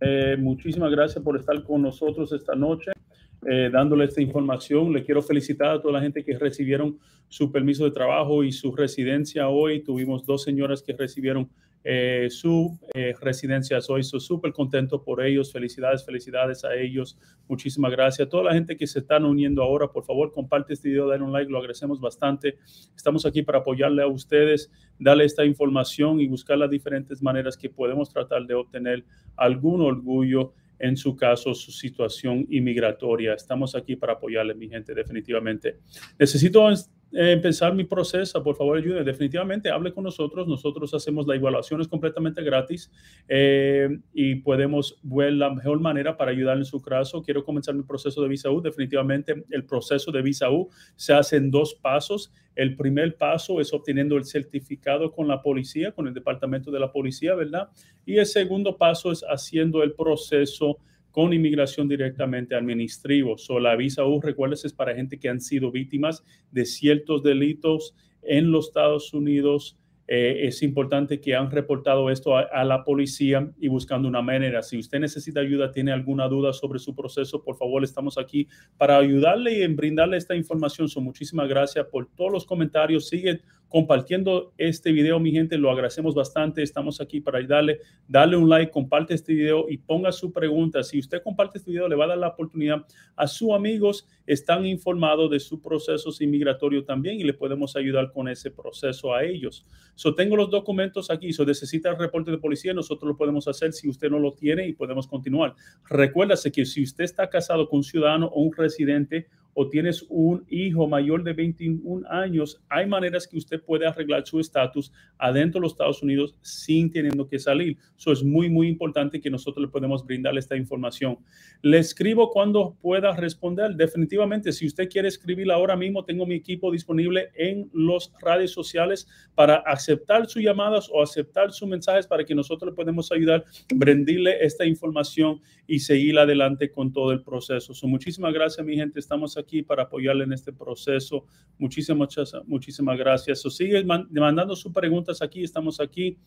Eh, muchísimas gracias por estar con nosotros esta noche, eh, dándole esta información. Le quiero felicitar a toda la gente que recibieron su permiso de trabajo y su residencia hoy. Tuvimos dos señoras que recibieron eh, su eh, residencia hoy. Estoy súper contento por ellos. Felicidades, felicidades a ellos. Muchísimas gracias. A toda la gente que se están uniendo ahora, por favor, comparte este video, dale un like, lo agradecemos bastante. Estamos aquí para apoyarle a ustedes, darle esta información y buscar las diferentes maneras que podemos tratar de obtener algún orgullo en su caso, su situación inmigratoria. Estamos aquí para apoyarle, mi gente, definitivamente. Necesito empezar mi proceso, por favor ayude. Definitivamente hable con nosotros. Nosotros hacemos la evaluación, es completamente gratis eh, y podemos ver la mejor manera para ayudar en su caso. Quiero comenzar mi proceso de visa U. Definitivamente el proceso de visa U se hace en dos pasos. El primer paso es obteniendo el certificado con la policía, con el departamento de la policía, ¿verdad? Y el segundo paso es haciendo el proceso con inmigración directamente administrativo. So, la visa U, recuerdes, es para gente que han sido víctimas de ciertos delitos en los Estados Unidos. Eh, es importante que han reportado esto a, la policía y buscando una manera. Si usted necesita ayuda, tiene alguna duda sobre su proceso, por favor, estamos aquí para ayudarle y en brindarle esta información. So, muchísimas gracias por todos los comentarios. Sigue compartiendo este video, mi gente, lo agradecemos bastante. Estamos aquí para ayudarle. Dale un like, comparte este video y ponga su pregunta. Si usted comparte este video, le va a dar la oportunidad a sus amigos, están informados de su proceso inmigratorio también y le podemos ayudar con ese proceso a ellos. So, tengo los documentos aquí. So, necesita el reporte de policía, nosotros lo podemos hacer si usted no lo tiene y podemos continuar. Recuérdase que si usted está casado con un ciudadano o un residente, o tienes un hijo mayor de 21 años, hay maneras que usted puede arreglar su estatus adentro de los Estados Unidos sin teniendo que salir. Eso es muy, muy importante que nosotros le podemos brindarle esta información. Le escribo cuando pueda responder. Definitivamente, si usted quiere escribir ahora mismo, tengo mi equipo disponible en las redes sociales para aceptar sus llamadas o aceptar sus mensajes para que nosotros le podemos ayudar, brindarle esta información y seguir adelante con todo el proceso. So, muchísimas gracias, mi gente. Estamos aquí para apoyarle en este proceso. Muchísimas, muchísimas gracias. So, sigue mandando sus preguntas aquí. Estamos aquí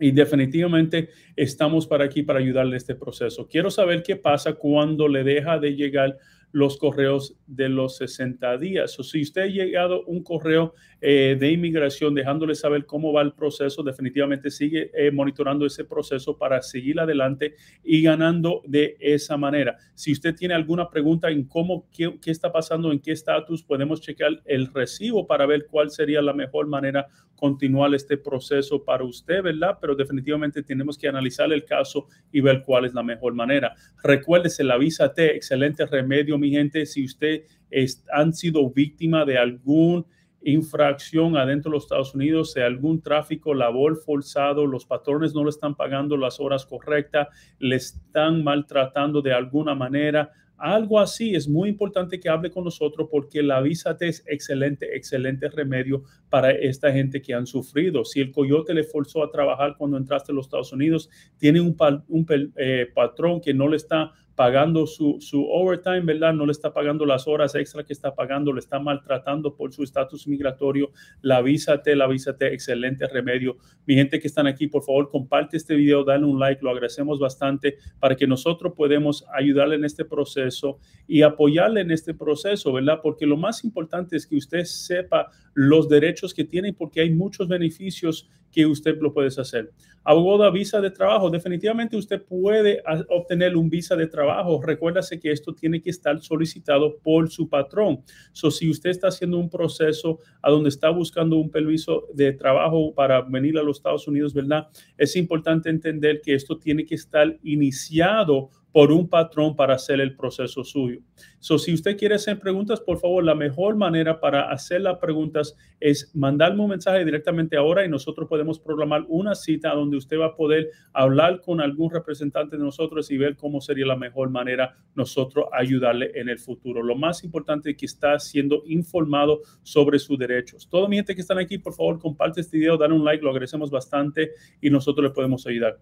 y definitivamente estamos para aquí para ayudarle en este proceso. Quiero saber qué pasa cuando le deja de llegar los correos de los 60 días. O si usted ha llegado un correo eh, de inmigración dejándole saber cómo va el proceso, definitivamente sigue eh, monitorando ese proceso para seguir adelante y ganando de esa manera. Si usted tiene alguna pregunta en cómo, qué, está pasando, en qué estatus, podemos checar el recibo para ver cuál sería la mejor manera continuar este proceso para usted, ¿verdad? Pero definitivamente tenemos que analizar el caso y ver cuál es la mejor manera. Recuérdese, la visa T, excelente remedio mi gente, si usted es, han sido víctima de algún infracción adentro de los Estados Unidos, de algún tráfico, labor forzado, los patrones no le están pagando las horas correctas, le están maltratando de alguna manera, algo así, es muy importante que hable con nosotros porque la visa es excelente, excelente remedio para esta gente que han sufrido. Si el coyote le forzó a trabajar cuando entraste a los Estados Unidos, tiene un, un eh, patrón que no le está pagando su, su overtime, ¿verdad? No le está pagando las horas extra que está pagando, le está maltratando por su estatus migratorio. La visa T, la visa T, excelente remedio. Mi gente que están aquí, por favor, comparte este video, dale un like, lo agradecemos bastante para que nosotros podamos ayudarle en este proceso y apoyarle en este proceso, ¿verdad? Porque lo más importante es que usted sepa los derechos que tiene porque hay muchos beneficios que usted lo puede hacer. Abogada, visa de trabajo. Definitivamente usted puede obtener un visa de trabajo. Recuérdase que esto tiene que estar solicitado por su patrón. So, si usted está haciendo un proceso a donde está buscando un permiso de trabajo para venir a los Estados Unidos, ¿verdad? Es importante entender que esto tiene que estar iniciado por un patrón para hacer el proceso suyo. So, si usted quiere hacer preguntas, por favor, la mejor manera para hacer las preguntas es mandarme un mensaje directamente ahora y nosotros podemos programar una cita donde usted va a poder hablar con algún representante de nosotros y ver cómo sería la mejor manera nosotros ayudarle en el futuro. Lo más importante es que está siendo informado sobre sus derechos. Todo mi gente que están aquí, por favor, comparte este video, dan un like, lo agradecemos bastante y nosotros le podemos ayudar.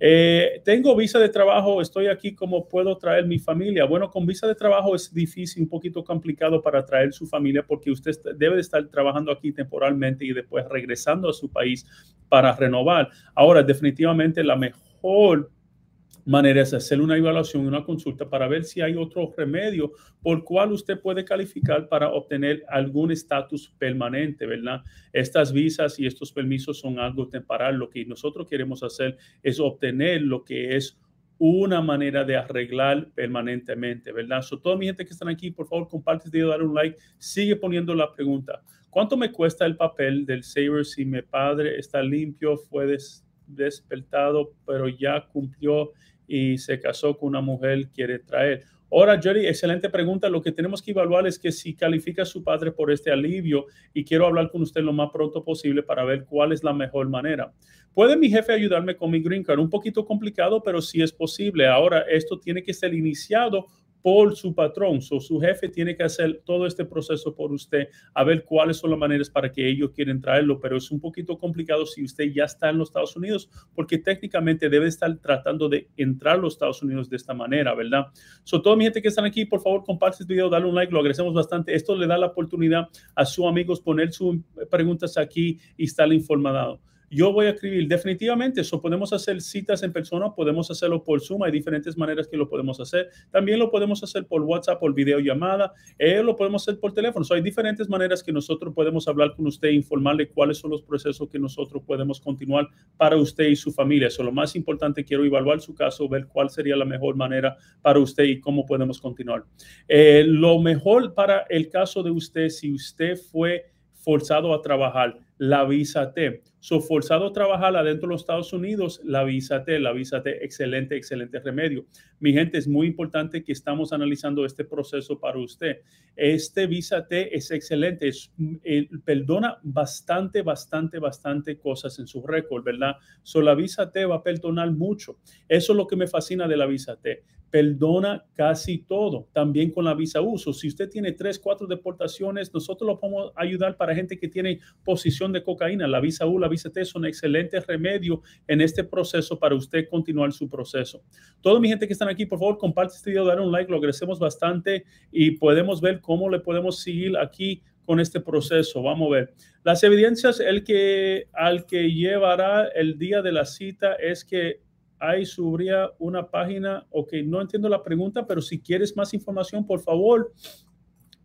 Eh, tengo visa de trabajo, estoy aquí, ¿cómo puedo traer mi familia? Bueno, con visa de trabajo es difícil, un poquito complicado para traer su familia porque usted debe de estar trabajando aquí temporalmente y después regresando a su país para renovar. Ahora, definitivamente la mejor manera es hacer una evaluación una consulta para ver si hay otro remedio por cual usted puede calificar para obtener algún estatus permanente, ¿verdad? Estas visas y estos permisos son algo temporal. Lo que nosotros queremos hacer es obtener lo que es una manera de arreglar permanentemente, ¿verdad? So, toda mi gente que están aquí, por favor, comparte este video, dar un like, sigue poniendo la pregunta. ¿Cuánto me cuesta el papel del Saber si mi padre está limpio, fue despertado, pero ya cumplió y se casó con una mujer, quiere traer. Ahora, Jerry, excelente pregunta. Lo que tenemos que evaluar es que si califica a su padre por este alivio y quiero hablar con usted lo más pronto posible para ver cuál es la mejor manera. ¿Puede mi jefe ayudarme con mi green card? Un poquito complicado, pero sí es posible. Ahora, esto tiene que ser iniciado por su patrón. So, su jefe tiene que hacer todo este proceso por usted, a ver cuáles son las maneras para que ellos quieren traerlo, pero es un poquito complicado si usted ya está en los Estados Unidos, porque técnicamente debe estar tratando de entrar a los Estados Unidos de esta manera, ¿verdad? So, toda mi gente que están aquí, por favor, comparte este video, dale un like, lo agradecemos bastante. Esto le da la oportunidad a sus amigos poner sus preguntas aquí y estar informado yo voy a escribir definitivamente eso. Podemos hacer citas en persona, podemos hacerlo por Zoom, hay diferentes maneras que lo podemos hacer. También lo podemos hacer por WhatsApp, por videollamada, eh, lo podemos hacer por teléfono. hay diferentes maneras que nosotros podemos hablar con usted, informarle cuáles son los procesos que nosotros podemos continuar para usted y su familia. Eso lo más importante, quiero evaluar su caso, ver cuál sería la mejor manera para usted y cómo podemos continuar. Eh, lo mejor para el caso de usted, si usted fue forzado a trabajar, la visa T. So, forzado a trabajar adentro de los Estados Unidos, la visa T, la visa T, excelente, excelente remedio. Mi gente, es muy importante que estamos analizando este proceso para usted. Este visa T es excelente, es, eh, perdona bastante, bastante, bastante cosas en su récord, ¿verdad? So, la visa T va a perdonar mucho. Eso es lo que me fascina de la visa T perdona casi todo, también con la visa uso. Si usted tiene tres, cuatro deportaciones, nosotros lo podemos ayudar para gente que tiene posición de cocaína. La visa U, la visa T son excelentes remedios en este proceso para usted continuar su proceso. Toda mi gente que están aquí, por favor, comparte este video, dar un like, lo agradecemos bastante y podemos ver cómo le podemos seguir aquí con este proceso. Vamos a ver. Las evidencias el que, al que llevará el día de la cita es que ahí subiría una página, ok, no entiendo la pregunta, pero si quieres más información, por favor,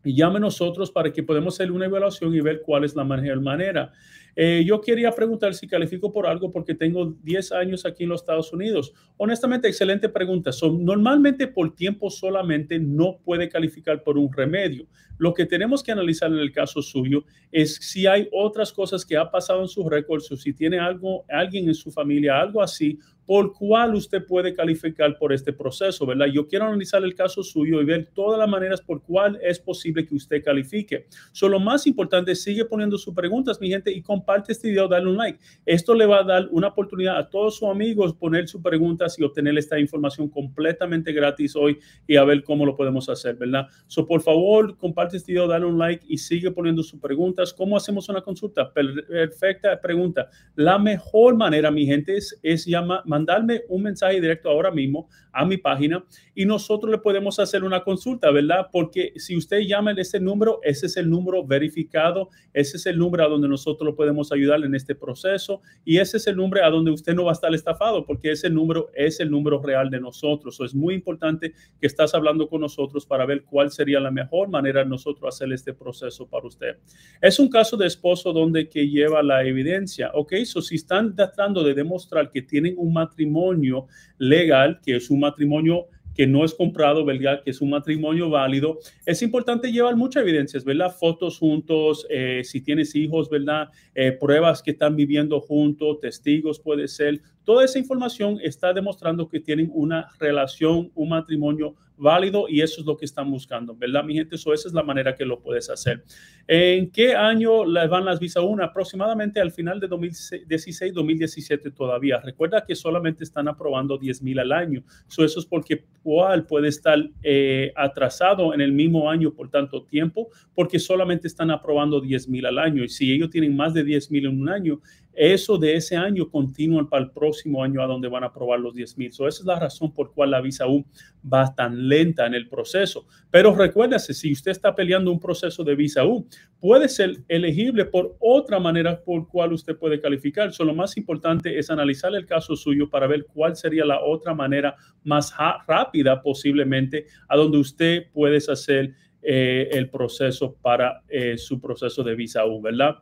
llame a nosotros para que podamos hacer una evaluación y ver cuál es la mejor manera. Eh, yo quería preguntar si califico por algo porque tengo 10 años aquí en los Estados Unidos. Honestamente, excelente pregunta. Son, normalmente por tiempo solamente no puede calificar por un remedio. Lo que tenemos que analizar en el caso suyo es si hay otras cosas que ha pasado en sus récords o si tiene algo, alguien en su familia, algo así, por cuál usted puede calificar por este proceso, ¿verdad? Yo quiero analizar el caso suyo y ver todas las maneras por cuál es posible que usted califique. Solo lo más importante, sigue poniendo sus preguntas, mi gente, y comparte este video, dale un like. Esto le va a dar una oportunidad a todos sus amigos poner sus preguntas y obtener esta información completamente gratis hoy y a ver cómo lo podemos hacer, ¿verdad? So, por favor, comparte este video, dale un like y sigue poniendo sus preguntas. ¿Cómo hacemos una consulta? Perfecta pregunta. La mejor manera, mi gente, es, es llamar mandarme un mensaje directo ahora mismo a mi página y nosotros le podemos hacer una consulta, ¿verdad? Porque si usted llama en ese número, ese es el número verificado, ese es el número a donde nosotros lo podemos ayudar en este proceso y ese es el número a donde usted no va a estar estafado porque ese número es el número real de nosotros. es muy importante que estás hablando con nosotros para ver cuál sería la mejor manera nosotros hacer este proceso para usted. Es un caso de esposo donde que lleva la evidencia, ¿ok? So, si están tratando de demostrar que tienen un matrimonio legal, que es un matrimonio que no es comprado, ¿verdad? Que es un matrimonio válido. Es importante llevar muchas evidencias, ¿verdad? Fotos juntos, eh, si tienes hijos, ¿verdad? Eh, pruebas que están viviendo juntos, testigos puede ser. Toda esa información está demostrando que tienen una relación, un matrimonio válido y eso es lo que están buscando, ¿verdad, mi gente? Eso, esa es la manera que lo puedes hacer. ¿En qué año van las visa 1? Aproximadamente al final de 2016, 2017 todavía. Recuerda que solamente están aprobando 10 mil al año. eso es porque cual puede estar eh, atrasado en el mismo año por tanto tiempo, porque solamente están aprobando 10 mil al año. Y si ellos tienen más de 10 mil en un año, eso de ese año continúa para el próximo año a donde van a aprobar los 10 mil. esa es la razón por cual la visa U va tan lenta en el proceso. Pero recuérdese, si usted está peleando un proceso de visa U, puede ser elegible por otra manera por cual usted puede calificar. So, lo más importante es analizar el caso suyo para ver cuál sería la otra manera más rápida posiblemente a donde usted puede hacer eh, el proceso para eh, su proceso de visa U, ¿verdad?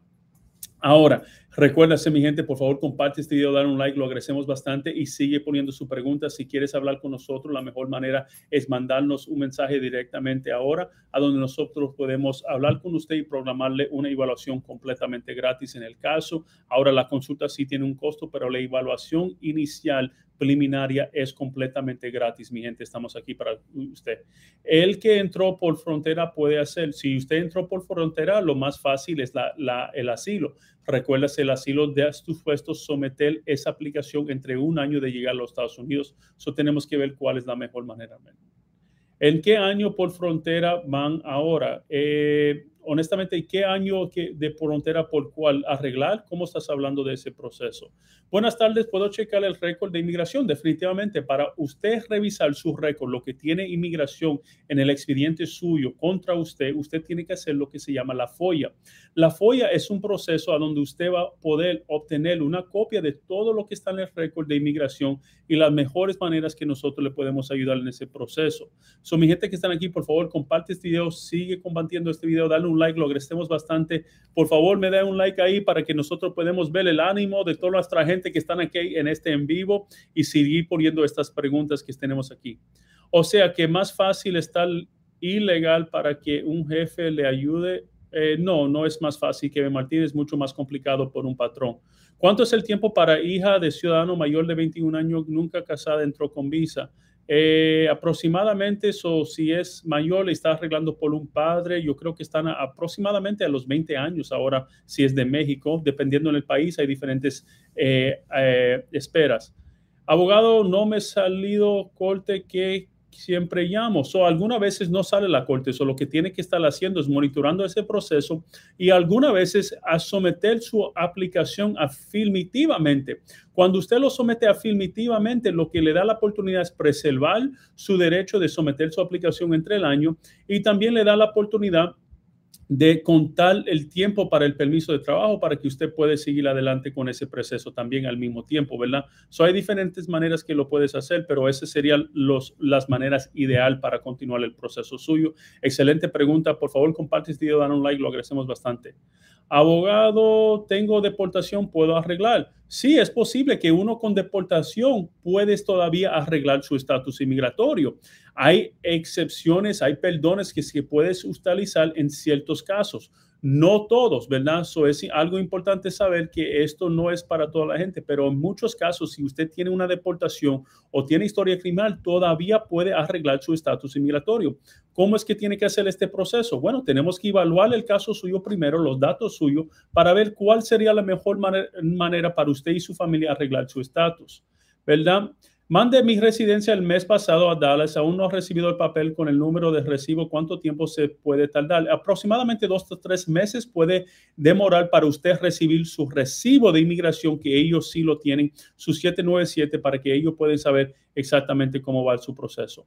Ahora, Recuérdase, mi gente, por favor, comparte este video, dale un like, lo agradecemos bastante y sigue poniendo su pregunta. Si quieres hablar con nosotros, la mejor manera es mandarnos un mensaje directamente ahora, a donde nosotros podemos hablar con usted y programarle una evaluación completamente gratis en el caso. Ahora, la consulta sí tiene un costo, pero la evaluación inicial preliminaria es completamente gratis, mi gente. Estamos aquí para usted. El que entró por frontera puede hacer, si usted entró por frontera, lo más fácil es la, el asilo. Recuérdase, el asilo de supuesto someter esa aplicación entre un año de llegar a los Estados Unidos. Eso tenemos que ver cuál es la mejor manera. ¿En qué año por frontera van ahora? Eh, honestamente, ¿qué año de frontera por cuál arreglar? ¿Cómo estás hablando de ese proceso? Buenas tardes, puedo checar el récord de inmigración. Definitivamente, para usted revisar su récord, lo que tiene inmigración en el expediente suyo contra usted, usted tiene que hacer lo que se llama la FOIA. La FOIA es un proceso a donde usted va a poder obtener una copia de todo lo que está en el récord de inmigración y las mejores maneras que nosotros le podemos ayudar en ese proceso. So, mi gente que están aquí, por favor, comparte este video, sigue compartiendo este video, dale un like, lo agradecemos bastante. Por favor, me da un like ahí para que nosotros podamos ver el ánimo de toda nuestra gente que están aquí en este en vivo y seguir poniendo estas preguntas que tenemos aquí. O sea que más fácil está ilegal para que un jefe le ayude. Eh, no, no es más fácil que Martín, es mucho más complicado por un patrón. ¿Cuánto es el tiempo para hija de ciudadano mayor de 21 años nunca casada entró con visa? Eh, aproximadamente, o si es mayor, le está arreglando por un padre, yo creo que están aproximadamente a los 20 años ahora, si es de México, dependiendo en el país, hay diferentes eh, eh, esperas. Abogado, no me he salido corte que siempre llamo. So, algunas veces no sale la corte, so, lo que tiene que estar haciendo es monitorando ese proceso y algunas veces a someter su aplicación afirmativamente. Cuando usted lo somete afirmativamente, lo que le da la oportunidad es preservar su derecho de someter su aplicación entre el año y también le da la oportunidad de contar el tiempo para el permiso de trabajo para que usted pueda seguir adelante con ese proceso también al mismo tiempo, ¿verdad? So, hay diferentes maneras que lo puedes hacer, pero esas serían los, las maneras ideal para continuar el proceso suyo. Excelente pregunta. Por favor, comparte este video, dan un like, lo agradecemos bastante. Abogado, tengo deportación, ¿puedo arreglar? Sí, es posible que uno con deportación puedes todavía arreglar su estatus inmigratorio. Hay excepciones, hay perdones que se puedes utilizar en ciertos casos. No todos, ¿verdad? Eso es algo importante saber que esto no es para toda la gente, pero en muchos casos, si usted tiene una deportación o tiene historia criminal, todavía puede arreglar su estatus inmigratorio. ¿Cómo es que tiene que hacer este proceso? Bueno, tenemos que evaluar el caso suyo primero, los datos suyos, para ver cuál sería la mejor manera, manera para usted y su familia arreglar su estatus, ¿verdad? Mande mi residencia el mes pasado a Dallas. Aún no ha recibido el papel con el número de recibo. ¿Cuánto tiempo se puede tardar? Aproximadamente dos o tres meses puede demorar para usted recibir su recibo de inmigración, que ellos sí lo tienen, su 797, para que ellos puedan saber exactamente cómo va su proceso.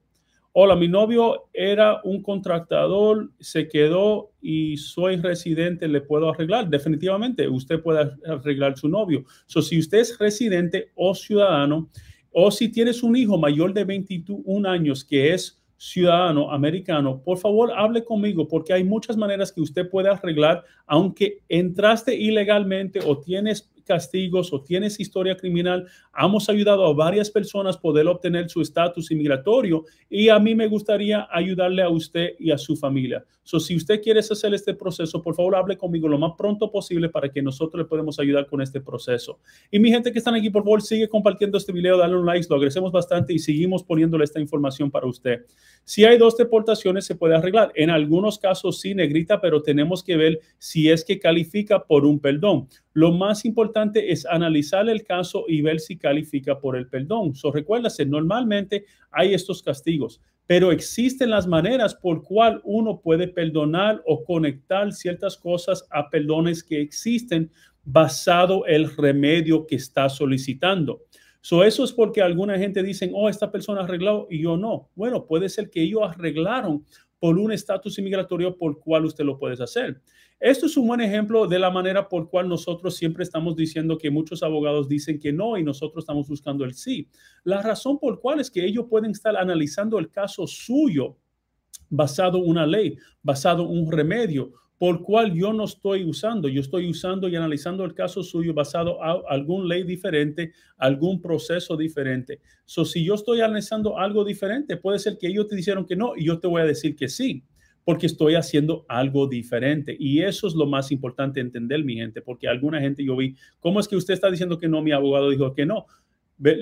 Hola, mi novio era un contratador, se quedó y soy residente, ¿le puedo arreglar? Definitivamente, usted puede arreglar su novio. So, si usted es residente o ciudadano, o si tienes un hijo mayor de 21 años que es ciudadano americano, por favor hable conmigo porque hay muchas maneras que usted puede arreglar, aunque entraste ilegalmente o tienes castigos o tienes historia criminal, hemos ayudado a varias personas poder obtener su estatus inmigratorio y a mí me gustaría ayudarle a usted y a su familia. So, si usted quiere hacer este proceso, por favor hable conmigo lo más pronto posible para que nosotros le podamos ayudar con este proceso. Y mi gente que están aquí, por favor, sigue compartiendo este video, dale un like, lo agradecemos bastante y seguimos poniéndole esta información para usted. Si hay dos deportaciones, se puede arreglar. En algunos casos sí, negrita, pero tenemos que ver si es que califica por un perdón. Lo más importante es analizar el caso y ver si califica por el perdón. So, recuérdase, normalmente hay estos castigos, pero existen las maneras por cual uno puede perdonar o conectar ciertas cosas a perdones que existen basado el remedio que está solicitando. So, eso es porque alguna gente dice, oh, esta persona arregló y yo no. Bueno, puede ser que ellos arreglaron por un estatus inmigratorio por cual usted lo puede hacer. Esto es un buen ejemplo de la manera por cual nosotros siempre estamos diciendo que muchos abogados dicen que no y nosotros estamos buscando el sí. La razón por cual es que ellos pueden estar analizando el caso suyo basado en una ley, basado en un remedio, por cual yo no estoy usando. Yo estoy usando y analizando el caso suyo basado en algún ley diferente, algún proceso diferente. So, si yo estoy analizando algo diferente, puede ser que ellos te dijeron que no y yo te voy a decir que sí porque estoy haciendo algo diferente. Y eso es lo más importante entender, mi gente, porque alguna gente yo vi, ¿cómo es que usted está diciendo que no? Mi abogado dijo que no.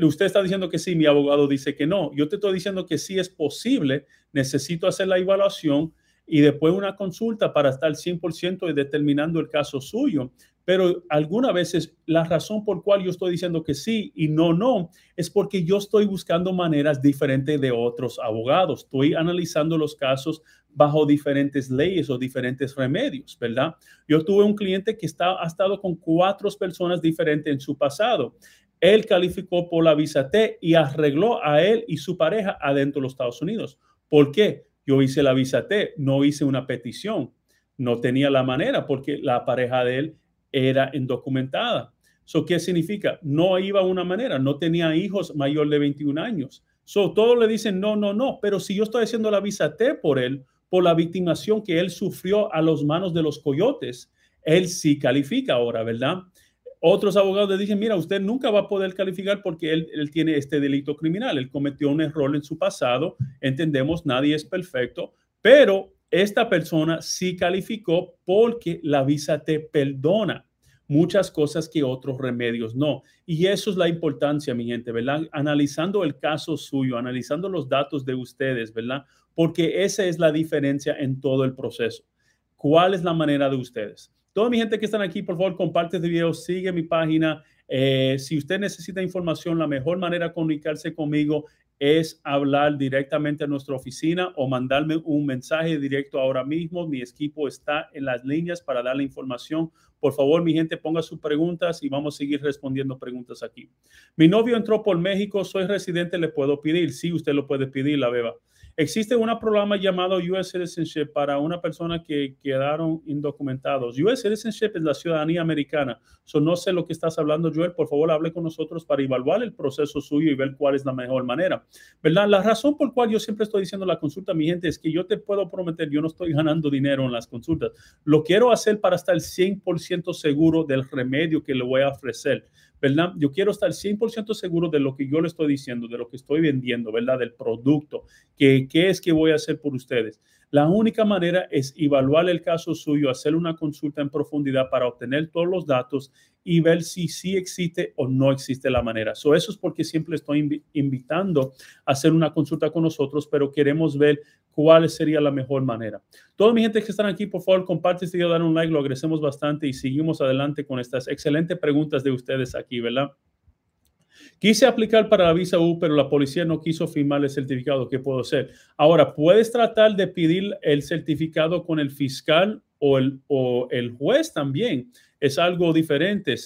Usted está diciendo que sí, mi abogado dice que no. Yo te estoy diciendo que sí es posible, necesito hacer la evaluación y después una consulta para estar 100% determinando el caso suyo. Pero algunas veces la razón por cual yo estoy diciendo que sí y no, no, es porque yo estoy buscando maneras diferentes de otros abogados. Estoy analizando los casos bajo diferentes leyes o diferentes remedios, ¿verdad? Yo tuve un cliente que está, ha estado con cuatro personas diferentes en su pasado. Él calificó por la visa T y arregló a él y su pareja adentro de los Estados Unidos. ¿Por qué? Yo hice la visa T, no hice una petición. No tenía la manera porque la pareja de él era indocumentada. ¿Eso qué significa? No iba a una manera, no tenía hijos mayor de 21 años. So, todos le dicen no, no, no, pero si yo estoy haciendo la visa T por él, por la victimación que él sufrió a los manos de los coyotes, él sí califica ahora, ¿verdad? Otros abogados le dicen, mira, usted nunca va a poder calificar porque él, él, tiene este delito criminal, él cometió un error en su pasado, entendemos, nadie es perfecto, pero esta persona sí calificó porque la visa te perdona muchas cosas que otros remedios no. Y eso es la importancia, mi gente, ¿verdad? Analizando el caso suyo, analizando los datos de ustedes, ¿verdad? Porque esa es la diferencia en todo el proceso. ¿Cuál es la manera de ustedes? Toda mi gente que están aquí, por favor, comparte este video, sigue mi página. Eh, si usted necesita información, la mejor manera de comunicarse conmigo es hablar directamente a nuestra oficina o mandarme un mensaje directo ahora mismo. Mi equipo está en las líneas para dar la información. Por favor, mi gente, ponga sus preguntas y vamos a seguir respondiendo preguntas aquí. Mi novio entró por México, soy residente, le puedo pedir. Sí, usted lo puede pedir, la beba. Existe un programa llamado US Citizenship para una persona que quedaron indocumentados. US Citizenship es la ciudadanía americana. So, no sé lo que estás hablando, Joel. Por favor, hable con nosotros para evaluar el proceso suyo y ver cuál es la mejor manera. ¿Verdad? La razón por cual yo siempre estoy diciendo la consulta, mi gente, es que yo te puedo prometer, yo no estoy ganando dinero en las consultas. Lo quiero hacer para estar 100% seguro del remedio que le voy a ofrecer. Yo quiero estar 100% seguro de lo que yo le estoy diciendo, de lo que estoy vendiendo, ¿verdad? Del producto, que qué es que voy a hacer por ustedes. La única manera es evaluar el caso suyo, hacer una consulta en profundidad para obtener todos los datos y ver si sí existe o no existe la manera. eso es porque siempre estoy invitando a hacer una consulta con nosotros, pero queremos ver cuál sería la mejor manera. Toda mi gente que están aquí, por favor, comparte este video, dan un like, lo agradecemos bastante y seguimos adelante con estas excelentes preguntas de ustedes aquí, ¿verdad? Quise aplicar para la visa U, pero la policía no quiso firmar el certificado. ¿Qué puedo hacer? Ahora, puedes tratar de pedir el certificado con el fiscal o el, o el juez también. Es algo diferente.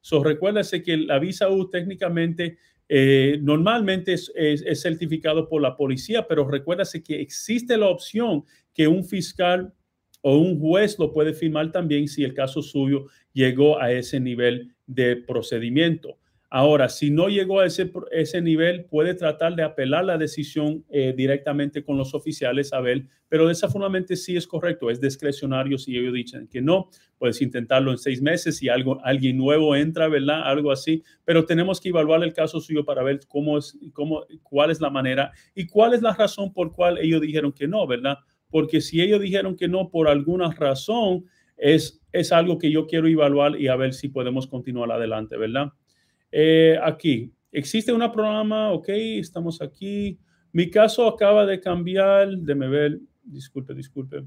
So, recuérdase que la visa U técnicamente eh, normalmente es, es, certificado por la policía, pero recuérdase que existe la opción que un fiscal o un juez lo puede firmar también si el caso suyo llegó a ese nivel de procedimiento. Ahora, si no llegó a ese, ese nivel, puede tratar de apelar la decisión eh, directamente con los oficiales a ver, pero desafortunadamente sí es correcto, es discrecionario si ellos dicen que no, puedes intentarlo en seis meses si algo, alguien nuevo entra, ¿verdad? Algo así, pero tenemos que evaluar el caso suyo para ver cómo es, cómo, cuál es la manera y cuál es la razón por cual ellos dijeron que no, ¿verdad? Porque si ellos dijeron que no por alguna razón, es, es algo que yo quiero evaluar y a ver si podemos continuar adelante, ¿verdad? Eh, aquí, existe un programa, ok, estamos aquí. Mi caso acaba de cambiar, déme ver, disculpe, disculpe.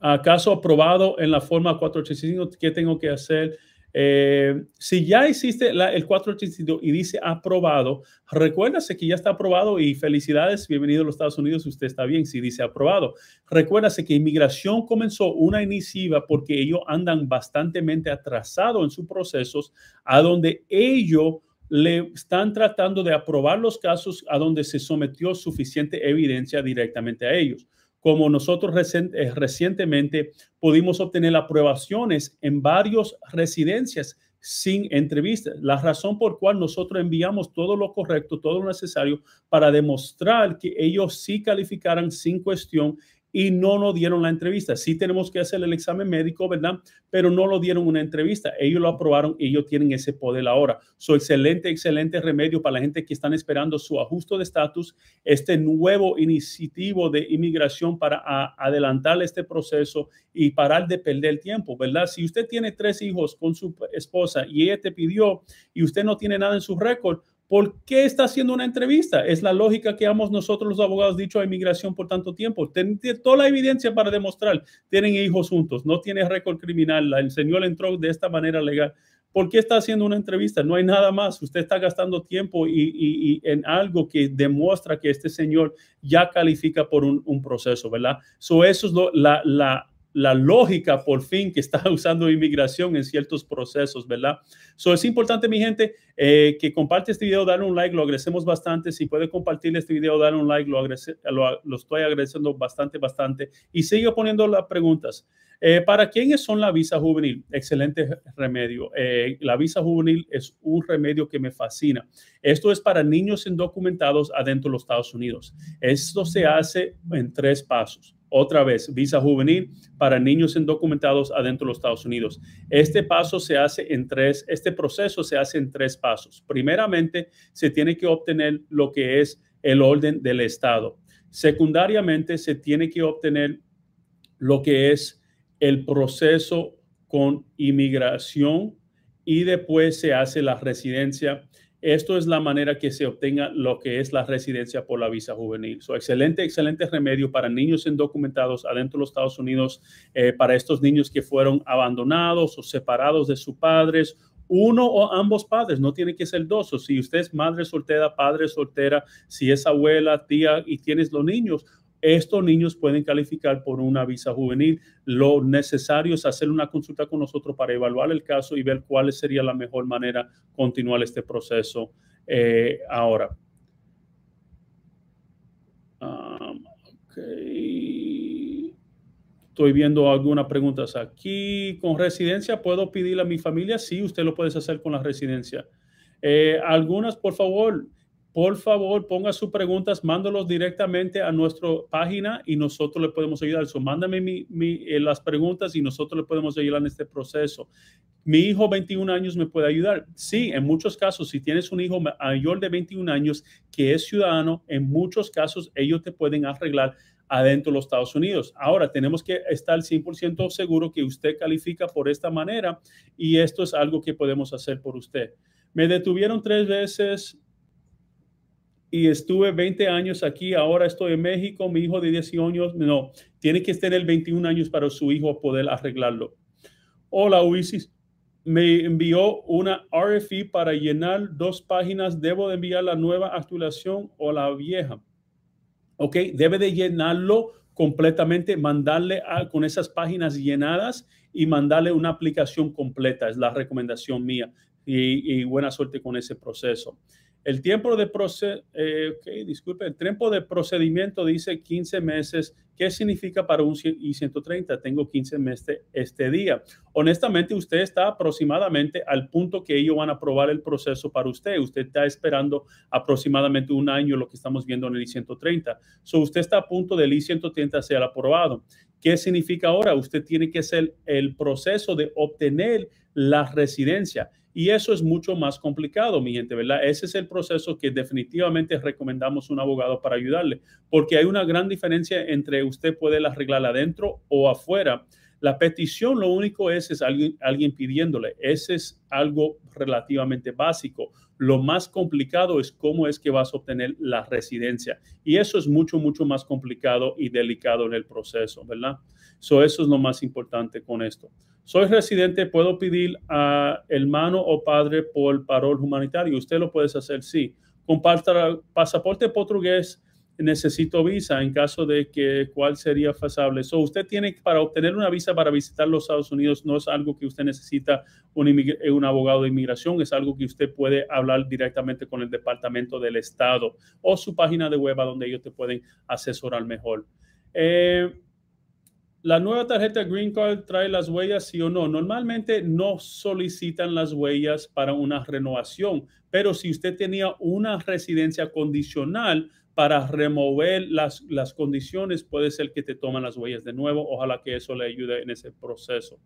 Acaso aprobado en la forma 485, ¿qué tengo que hacer? Eh, si ya existe el 485 y dice aprobado, recuérdase que ya está aprobado y felicidades, bienvenido a los Estados Unidos, usted está bien si dice aprobado. Recuérdase que inmigración comenzó una iniciativa porque ellos andan bastante atrasados en sus procesos, a donde ellos le están tratando de aprobar los casos a donde se sometió suficiente evidencia directamente a ellos como nosotros eh, recientemente pudimos obtener aprobaciones en varias residencias sin entrevistas. La razón por cual nosotros enviamos todo lo correcto, todo lo necesario para demostrar que ellos sí calificaran sin cuestión y no nos dieron la entrevista. Sí tenemos que hacer el examen médico, ¿verdad? Pero no lo dieron una entrevista. Ellos lo aprobaron y ellos tienen ese poder ahora. So, excelente, excelente remedio para la gente que están esperando su ajuste de estatus, este nuevo iniciativo de inmigración para adelantar este proceso y parar de perder tiempo, ¿verdad? Si usted tiene tres hijos con su esposa y ella te pidió y usted no tiene nada en su récord, ¿Por qué está haciendo una entrevista? Es la lógica que hemos nosotros los abogados dicho a inmigración por tanto tiempo. Tiene toda la evidencia para demostrar. Tienen hijos juntos, no tiene récord criminal, el señor entró de esta manera legal. ¿Por qué está haciendo una entrevista? No hay nada más. Usted está gastando tiempo y, en algo que demuestra que este señor ya califica por un, proceso, ¿verdad? So eso es lo, la, la la lógica por fin que está usando inmigración en ciertos procesos, ¿verdad? So, es importante, mi gente, eh, que comparte este video, darle un like, lo agradecemos bastante. Si puede compartir este video, darle un like, lo, lo, estoy agradeciendo bastante, bastante. Y sigue poniendo las preguntas. Eh, ¿Para quiénes son la visa juvenil? Excelente remedio. Eh, la visa juvenil es un remedio que me fascina. Esto es para niños indocumentados adentro de los Estados Unidos. Esto se hace en tres pasos. Otra vez, visa juvenil para niños indocumentados adentro de los Estados Unidos. Este paso se hace en tres, este proceso se hace en tres pasos. Primeramente, se tiene que obtener lo que es el orden del Estado. Secundariamente, se tiene que obtener lo que es el proceso con inmigración y después se hace la residencia esto es la manera que se obtenga lo que es la residencia por la visa juvenil. So, excelente, excelente remedio para niños indocumentados adentro de los Estados Unidos, eh, para estos niños que fueron abandonados o separados de sus padres uno o ambos padres, no tiene que ser dos. Si usted es madre soltera, padre soltera, si es abuela, tía y tienes los niños, estos niños pueden calificar por una visa juvenil. Lo necesario es hacer una consulta con nosotros para evaluar el caso y ver cuál sería la mejor manera de continuar este proceso eh, ahora. Um, Estoy viendo algunas preguntas aquí. ¿Con residencia puedo pedirle a mi familia? Sí, usted lo puede hacer con la residencia. Eh, algunas, por favor, por favor, ponga sus preguntas, mándalos directamente a nuestra página y nosotros le podemos ayudar. So, mándame eh, las preguntas y nosotros le podemos ayudar en este proceso. Mi hijo 21 años me puede ayudar. Sí, en muchos casos, si tienes un hijo mayor de 21 años que es ciudadano, en muchos casos ellos te pueden arreglar adentro de los Estados Unidos. Ahora, tenemos que estar 100% seguro que usted califica por esta manera y esto es algo que podemos hacer por usted. Me detuvieron tres veces y estuve 20 años aquí, ahora estoy en México, mi hijo de 18 años, no, tiene que tener 21 años para su hijo poder arreglarlo. Hola, Uisis. me envió una RFE para llenar dos páginas. ¿Debo de enviar la nueva actualización o la vieja? Ok, debe de llenarlo completamente, mandarle con esas páginas llenadas y mandarle una aplicación completa. Es la recomendación mía y, buena suerte con ese proceso. El tiempo de eh, disculpe, el tiempo de procedimiento dice 15 meses. ¿Qué significa para un I-130? Tengo 15 meses este día. Honestamente, usted está aproximadamente al punto que ellos van a aprobar el proceso para usted. Usted está esperando aproximadamente un año lo que estamos viendo en el I-130. So, usted está a punto del I-130 ser aprobado. ¿Qué significa ahora? Usted tiene que hacer el proceso de obtener la residencia. Y eso es mucho más complicado, mi gente, ¿verdad? Ese es el proceso que definitivamente recomendamos un abogado para ayudarle, porque hay una gran diferencia entre usted puede arreglar adentro o afuera. La petición lo único es, es alguien, alguien pidiéndole. Ese es algo relativamente básico. Lo más complicado es cómo es que vas a obtener la residencia. Y eso es mucho, mucho más complicado y delicado en el proceso, ¿verdad? So, eso es lo más importante con esto. Soy residente, puedo pedir a hermano o padre por parol humanitario. Usted lo puede hacer, sí. Con pasaporte portugués necesito visa en caso de que cuál sería pasable. So, usted tiene para obtener una visa para visitar los Estados Unidos no es algo que usted necesita un, un, abogado de inmigración, es algo que usted puede hablar directamente con el Departamento del Estado o su página de web a donde ellos te pueden asesorar mejor. Eh, la nueva tarjeta Green Card trae las huellas, sí o no. Normalmente no solicitan las huellas para una renovación, pero si usted tenía una residencia condicional para remover las, las condiciones, puede ser que te toman las huellas de nuevo. Ojalá que eso le ayude en ese proceso.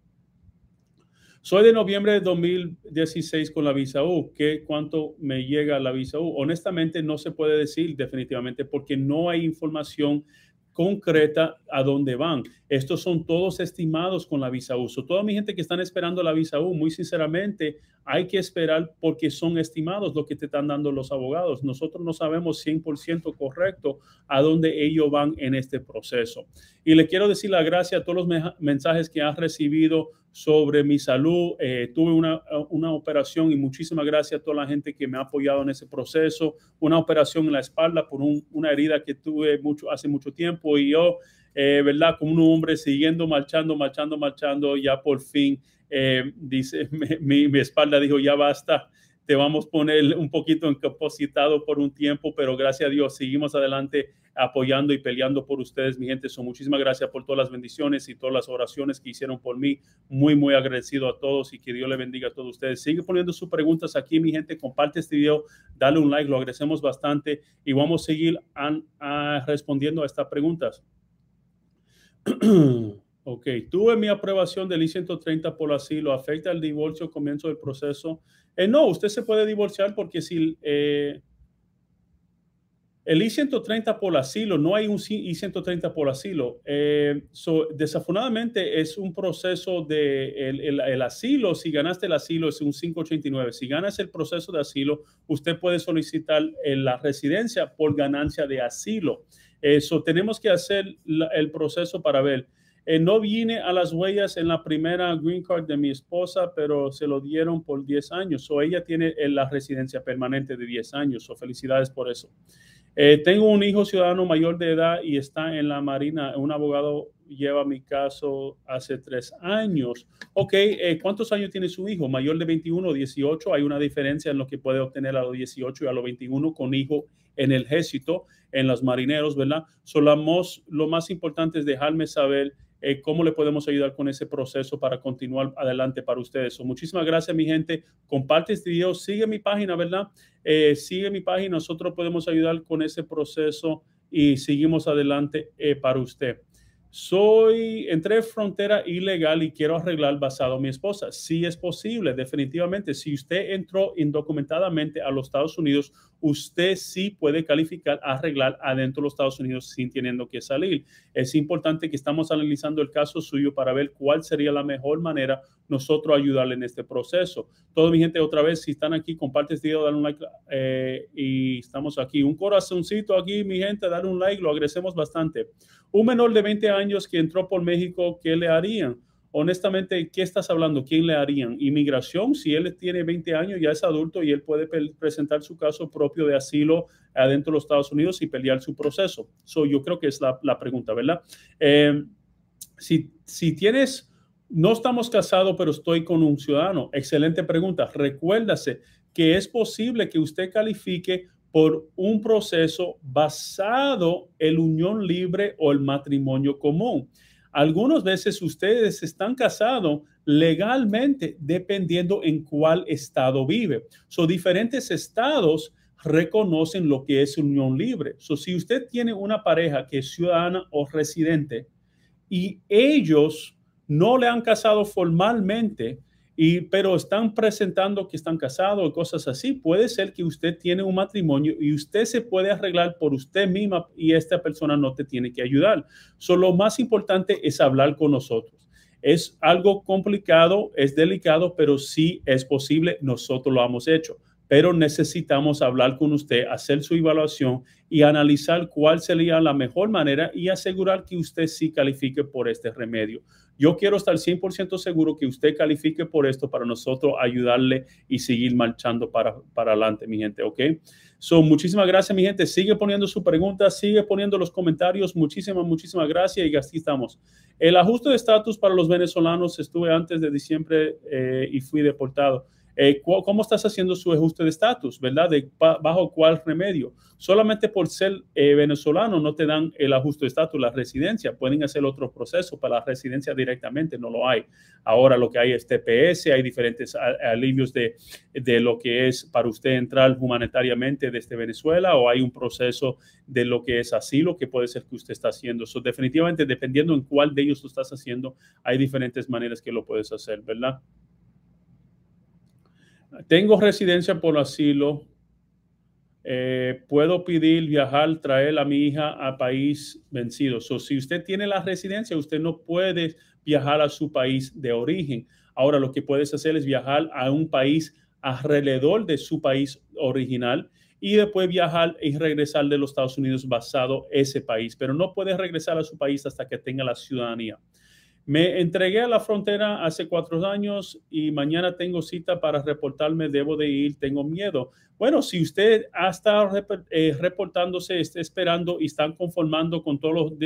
Soy de noviembre de 2016 con la visa U. ¿Qué, ¿Cuánto me llega la visa U? Honestamente no se puede decir definitivamente porque no hay información concreta a dónde van. Estos son todos estimados con la visa U. toda mi gente que están esperando la visa U, muy sinceramente, hay que esperar porque son estimados lo que te están dando los abogados. Nosotros no sabemos 100% correcto a dónde ellos van en este proceso. Y le quiero decir la gracia a todos los mensajes que han recibido sobre mi salud. Eh, tuve una, una, operación y muchísimas gracias a toda la gente que me ha apoyado en ese proceso. Una operación en la espalda por una herida que tuve mucho, hace mucho tiempo y yo, eh, ¿verdad? Como un hombre siguiendo, marchando, marchando, marchando, ya por fin, eh, dice, mi, espalda dijo, ya basta te vamos a poner un poquito incapacitado por un tiempo, pero gracias a Dios seguimos adelante apoyando y peleando por ustedes, mi gente. So, muchísimas gracias por todas las bendiciones y todas las oraciones que hicieron por mí. Muy, muy agradecido a todos y que Dios le bendiga a todos ustedes. Sigue poniendo sus preguntas aquí, mi gente. Comparte este video, dale un like, lo agradecemos bastante y vamos a seguir respondiendo a estas preguntas. ok, tuve mi aprobación del I-130 por asilo. ¿Afecta el divorcio comienzo del proceso? Eh, no, usted se puede divorciar porque si eh, el I-130 por asilo, no hay un I-130 por asilo. Eh, desafortunadamente es un proceso de el, asilo. Si ganaste el asilo es un 589. Si ganas el proceso de asilo, usted puede solicitar la residencia por ganancia de asilo. Eso tenemos que hacer el proceso para ver. Eh, no vine a las huellas en la primera green card de mi esposa, pero se lo dieron por 10 años. O ella tiene eh, la residencia permanente de 10 años. O felicidades por eso. Eh, tengo un hijo ciudadano mayor de edad y está en la Marina. Un abogado lleva mi caso hace tres años. Ok, ¿cuántos años tiene su hijo? ¿Mayor de 21 o 18? Hay una diferencia en lo que puede obtener a los 18 y a los 21 con hijo en el ejército, en los marineros, ¿verdad? Solamos, lo más importante es dejarme saber eh, cómo le podemos ayudar con ese proceso para continuar adelante para ustedes. muchísimas gracias, mi gente. Comparte este video, sigue mi página, ¿verdad? Eh, sigue mi página, nosotros podemos ayudar con ese proceso y seguimos adelante eh, para usted. Soy, entré frontera ilegal y quiero arreglar basado en mi esposa. Sí es posible, definitivamente. Si usted entró indocumentadamente a los Estados Unidos, usted sí puede calificar a arreglar adentro de los Estados Unidos sin teniendo que salir. Es importante que estamos analizando el caso suyo para ver cuál sería la mejor manera nosotros ayudarle en este proceso. Todo mi gente, otra vez, si están aquí, comparte este video, dale un like eh, y estamos aquí. Un corazoncito aquí, mi gente, dale un like, lo agradecemos bastante. Un menor de 20 años que entró por México, ¿qué le harían? Honestamente, ¿qué estás hablando? ¿Quién le harían? Inmigración, si él tiene 20 años, ya es adulto y él puede presentar su caso propio de asilo adentro de los Estados Unidos y pelear su proceso. So, yo creo que es la, pregunta, ¿verdad? Eh, si, si tienes, no estamos casados, pero estoy con un ciudadano, excelente pregunta. Recuérdase que es posible que usted califique por un proceso basado en la unión libre o el matrimonio común. Algunas veces ustedes están casados legalmente dependiendo en cuál estado vive. Son diferentes estados reconocen lo que es unión libre. So, si usted tiene una pareja que es ciudadana o residente y ellos no le han casado formalmente, y, pero están presentando que están casados o cosas así, puede ser que usted tiene un matrimonio y usted se puede arreglar por usted misma y esta persona no te tiene que ayudar. Solo lo más importante es hablar con nosotros. Es algo complicado, es delicado, pero sí es posible. Nosotros lo hemos hecho pero necesitamos hablar con usted, hacer su evaluación y analizar cuál sería la mejor manera y asegurar que usted sí califique por este remedio. Yo quiero estar 100% seguro que usted califique por esto para nosotros ayudarle y seguir marchando para, para adelante, mi gente, ¿ok? So, muchísimas gracias, mi gente. Sigue poniendo su pregunta, sigue poniendo los comentarios. Muchísimas, muchísimas gracias y así estamos. El ajuste de estatus para los venezolanos estuve antes de diciembre eh, y fui deportado. Eh, ¿Cómo estás haciendo su ajuste de estatus, verdad? De, ¿Bajo cuál remedio? Solamente por ser eh, venezolano no te dan el ajuste de estatus, la residencia. Pueden hacer otro proceso para la residencia directamente, no lo hay. Ahora lo que hay es TPS, hay diferentes alivios de, de lo que es para usted entrar humanitariamente desde Venezuela o hay un proceso de lo que es asilo que puede ser que usted está haciendo. So, definitivamente, dependiendo en cuál de ellos lo estás haciendo, hay diferentes maneras que lo puedes hacer, ¿verdad? Tengo residencia por asilo. Eh, puedo pedir viajar, traer a mi hija a país vencido. So, si usted tiene la residencia, usted no puede viajar a su país de origen. Ahora lo que puedes hacer es viajar a un país alrededor de su país original y después viajar y regresar de los Estados Unidos basado ese país, pero no puede regresar a su país hasta que tenga la ciudadanía. Me entregué a la frontera hace cuatro años y mañana tengo cita para reportarme. Debo de ir, tengo miedo. Bueno, si usted ha estado eh, reportándose, está esperando y están conformando con todos los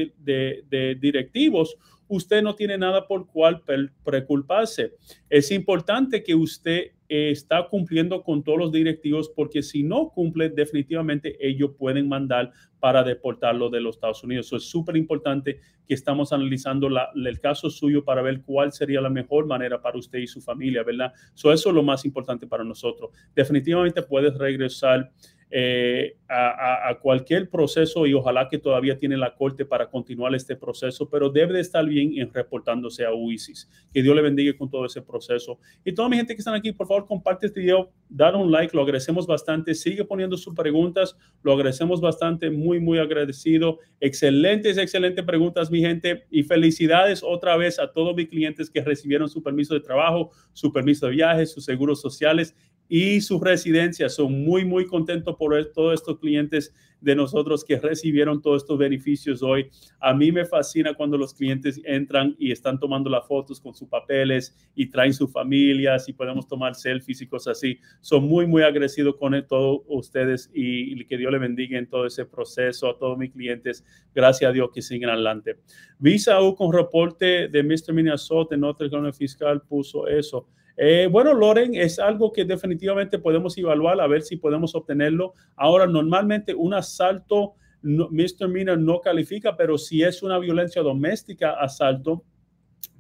directivos, usted no tiene nada por cual preocuparse. Es importante que usted eh, está cumpliendo con todos los directivos porque si no cumple, definitivamente ellos pueden mandar para deportarlo de los Estados Unidos. Eso es súper importante que estamos analizando el caso suyo para ver cuál sería la mejor manera para usted y su familia, ¿verdad? eso es lo más importante para nosotros. Definitivamente puedes regresar eh, a, cualquier proceso y ojalá que todavía tiene la corte para continuar este proceso, pero debe de estar bien en reportándose a UISIS. Que Dios le bendiga con todo ese proceso. Y toda mi gente que están aquí, por favor, comparte este video, dale un like, lo agradecemos bastante. Sigue poniendo sus preguntas, lo agradecemos bastante, muy, muy agradecido. Excelentes, excelentes preguntas, mi gente. Y felicidades otra vez a todos mis clientes que recibieron su permiso de trabajo, su permiso de viaje, sus seguros sociales y sus residencias. Son muy, muy contentos por todos estos clientes de nosotros que recibieron todos estos beneficios hoy. A mí me fascina cuando los clientes entran y están tomando las fotos con sus papeles y traen sus familias y podemos tomar selfies y cosas así. Son muy, muy agradecidos con todos ustedes y, que Dios le bendiga en todo ese proceso a todos mis clientes. Gracias a Dios que siguen adelante. Visa U con reporte de Mr. Minnesota en Notre Fiscal puso eso. Eh, bueno, Loren, es algo que definitivamente podemos evaluar a ver si podemos obtenerlo. Ahora, normalmente un asalto, Mr. Mina no califica, pero si es una violencia doméstica, asalto,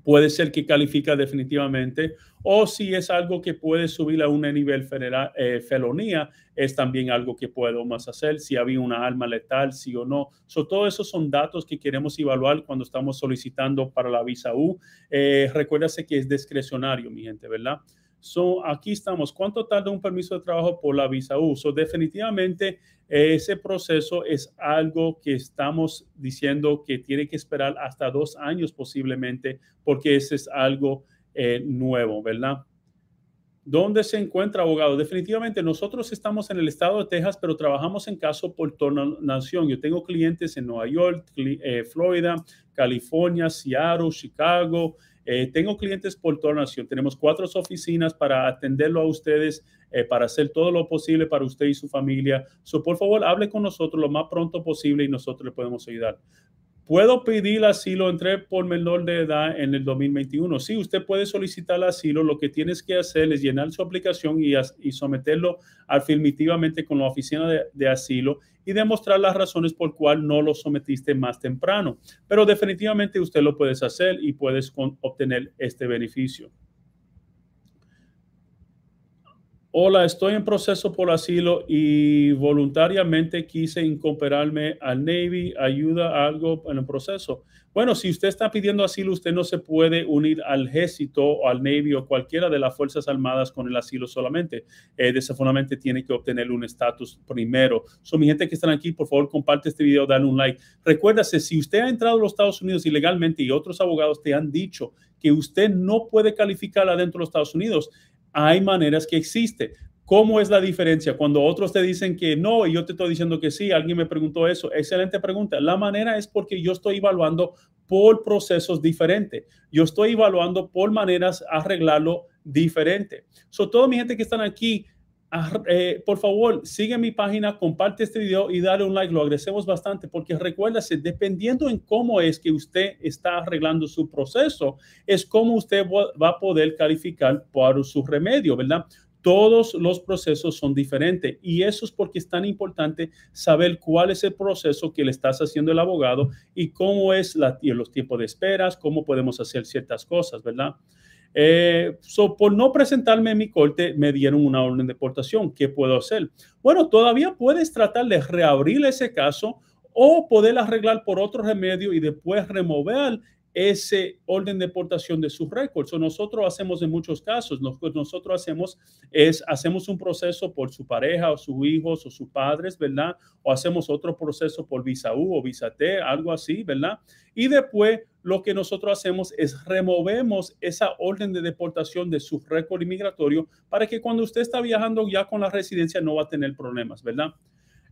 puede ser que califica definitivamente, o si es algo que puede subir a un nivel federal, eh, felonía, es también algo que podemos hacer, si había una arma letal, sí o no. So, todo esos son datos que queremos evaluar cuando estamos solicitando para la visa U. Eh, recuérdase que es discrecionario, mi gente, ¿verdad? So, aquí estamos. ¿Cuánto tarda un permiso de trabajo por la visa U? So, definitivamente ese proceso es algo que estamos diciendo que tiene que esperar hasta dos años posiblemente, porque ese es algo eh, nuevo, ¿verdad? ¿Dónde se encuentra abogado? Definitivamente nosotros estamos en el estado de Texas, pero trabajamos en caso por toda nación. Yo tengo clientes en Nueva York, eh, Florida, California, Seattle, Chicago, Eh, tengo clientes por toda la nación. Tenemos cuatro oficinas para atenderlo a ustedes, eh, para hacer todo lo posible para usted y su familia. So, por favor, hable con nosotros lo más pronto posible y nosotros le podemos ayudar. ¿Puedo pedir asilo entre por menor de edad en el 2021? Sí, usted puede solicitar asilo. Lo que tienes que hacer es llenar su aplicación y, y someterlo afirmativamente con la oficina de, de, asilo y demostrar las razones por cual no lo sometiste más temprano. Pero definitivamente usted lo puedes hacer y puedes obtener este beneficio. Hola, estoy en proceso por asilo y voluntariamente quise incorporarme al Navy. ¿Ayuda algo en el proceso? Bueno, si usted está pidiendo asilo, usted no se puede unir al ejército o al Navy o cualquiera de las Fuerzas Armadas con el asilo solamente. Eh, desafortunadamente tiene que obtener un estatus primero. So, mi gente que están aquí, por favor, comparte este video, dale un like. Recuérdase, si usted ha entrado a los Estados Unidos ilegalmente y otros abogados te han dicho que usted no puede calificar adentro de los Estados Unidos, hay maneras que existe. ¿Cómo es la diferencia? Cuando otros te dicen que no y yo te estoy diciendo que sí, alguien me preguntó eso. Excelente pregunta. La manera es porque yo estoy evaluando por procesos diferentes. Yo estoy evaluando por maneras arreglarlo diferente. So, toda mi gente que están aquí, eh, por favor, sigue mi página, comparte este video y dale un like. Lo agradecemos bastante porque recuérdase, dependiendo en cómo es que usted está arreglando su proceso, es cómo usted va a poder calificar por su remedio, ¿verdad? Todos los procesos son diferentes y eso es porque es tan importante saber cuál es el proceso que le estás haciendo el abogado y cómo es la, los tiempos de esperas, cómo podemos hacer ciertas cosas, ¿verdad? Eh, por no presentarme en mi corte, me dieron una orden de deportación. ¿Qué puedo hacer? Bueno, todavía puedes tratar de reabrir ese caso o poder arreglar por otro remedio y después remover ese orden de deportación de sus récords. O nosotros hacemos en muchos casos, lo que nosotros hacemos es, hacemos un proceso por su pareja o sus hijos o sus padres, ¿verdad? O hacemos otro proceso por visa U o visa T, algo así, ¿verdad? Y después lo que nosotros hacemos es removemos esa orden de deportación de su récord inmigratorio para que cuando usted está viajando ya con la residencia no va a tener problemas, ¿verdad?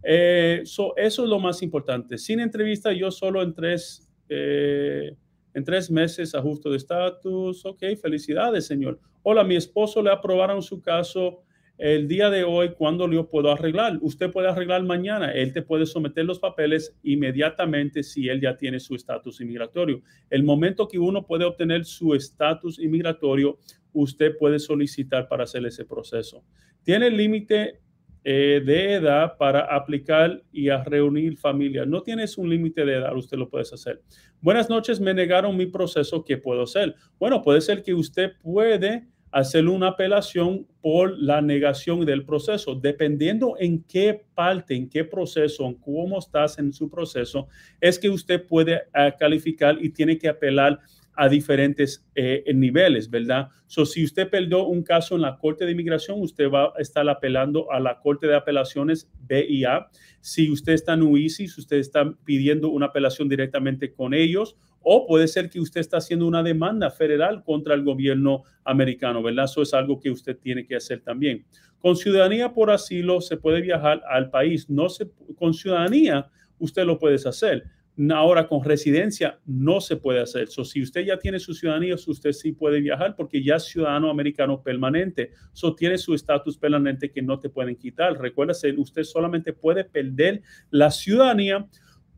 Eh, eso es lo más importante. Sin entrevista, yo solo en tres... Eh, tres meses, ajuste de estatus. Ok, felicidades, señor. Hola, mi esposo le aprobaron su caso el día de hoy. ¿Cuándo lo puedo arreglar? Usted puede arreglar mañana. Él te puede someter los papeles inmediatamente si él ya tiene su estatus inmigratorio. El momento que uno puede obtener su estatus inmigratorio, usted puede solicitar para hacer ese proceso. Tiene límite eh, de edad para aplicar y reunir familia. No tienes un límite de edad, usted lo puede hacer. Buenas noches, me negaron mi proceso, ¿qué puedo hacer? Bueno, puede ser que usted puede hacer una apelación por la negación del proceso, dependiendo en qué parte, en qué proceso, en cómo estás en su proceso, es que usted puede eh, calificar y tiene que apelar a diferentes eh, niveles, ¿verdad? So, si usted perdió un caso en la Corte de Inmigración, usted va a estar apelando a la Corte de Apelaciones BIA. Si usted está en UICI, si usted está pidiendo una apelación directamente con ellos, o puede ser que usted está haciendo una demanda federal contra el gobierno americano, ¿verdad? Eso es algo que usted tiene que hacer también. Con ciudadanía por asilo se puede viajar al país. No se, con ciudadanía usted lo puede hacer Ahora con residencia no se puede hacer. So, si usted ya tiene su ciudadanía, usted sí puede viajar porque ya es ciudadano americano permanente. So, tiene su estatus permanente que no te pueden quitar. Recuerda, usted solamente puede perder la ciudadanía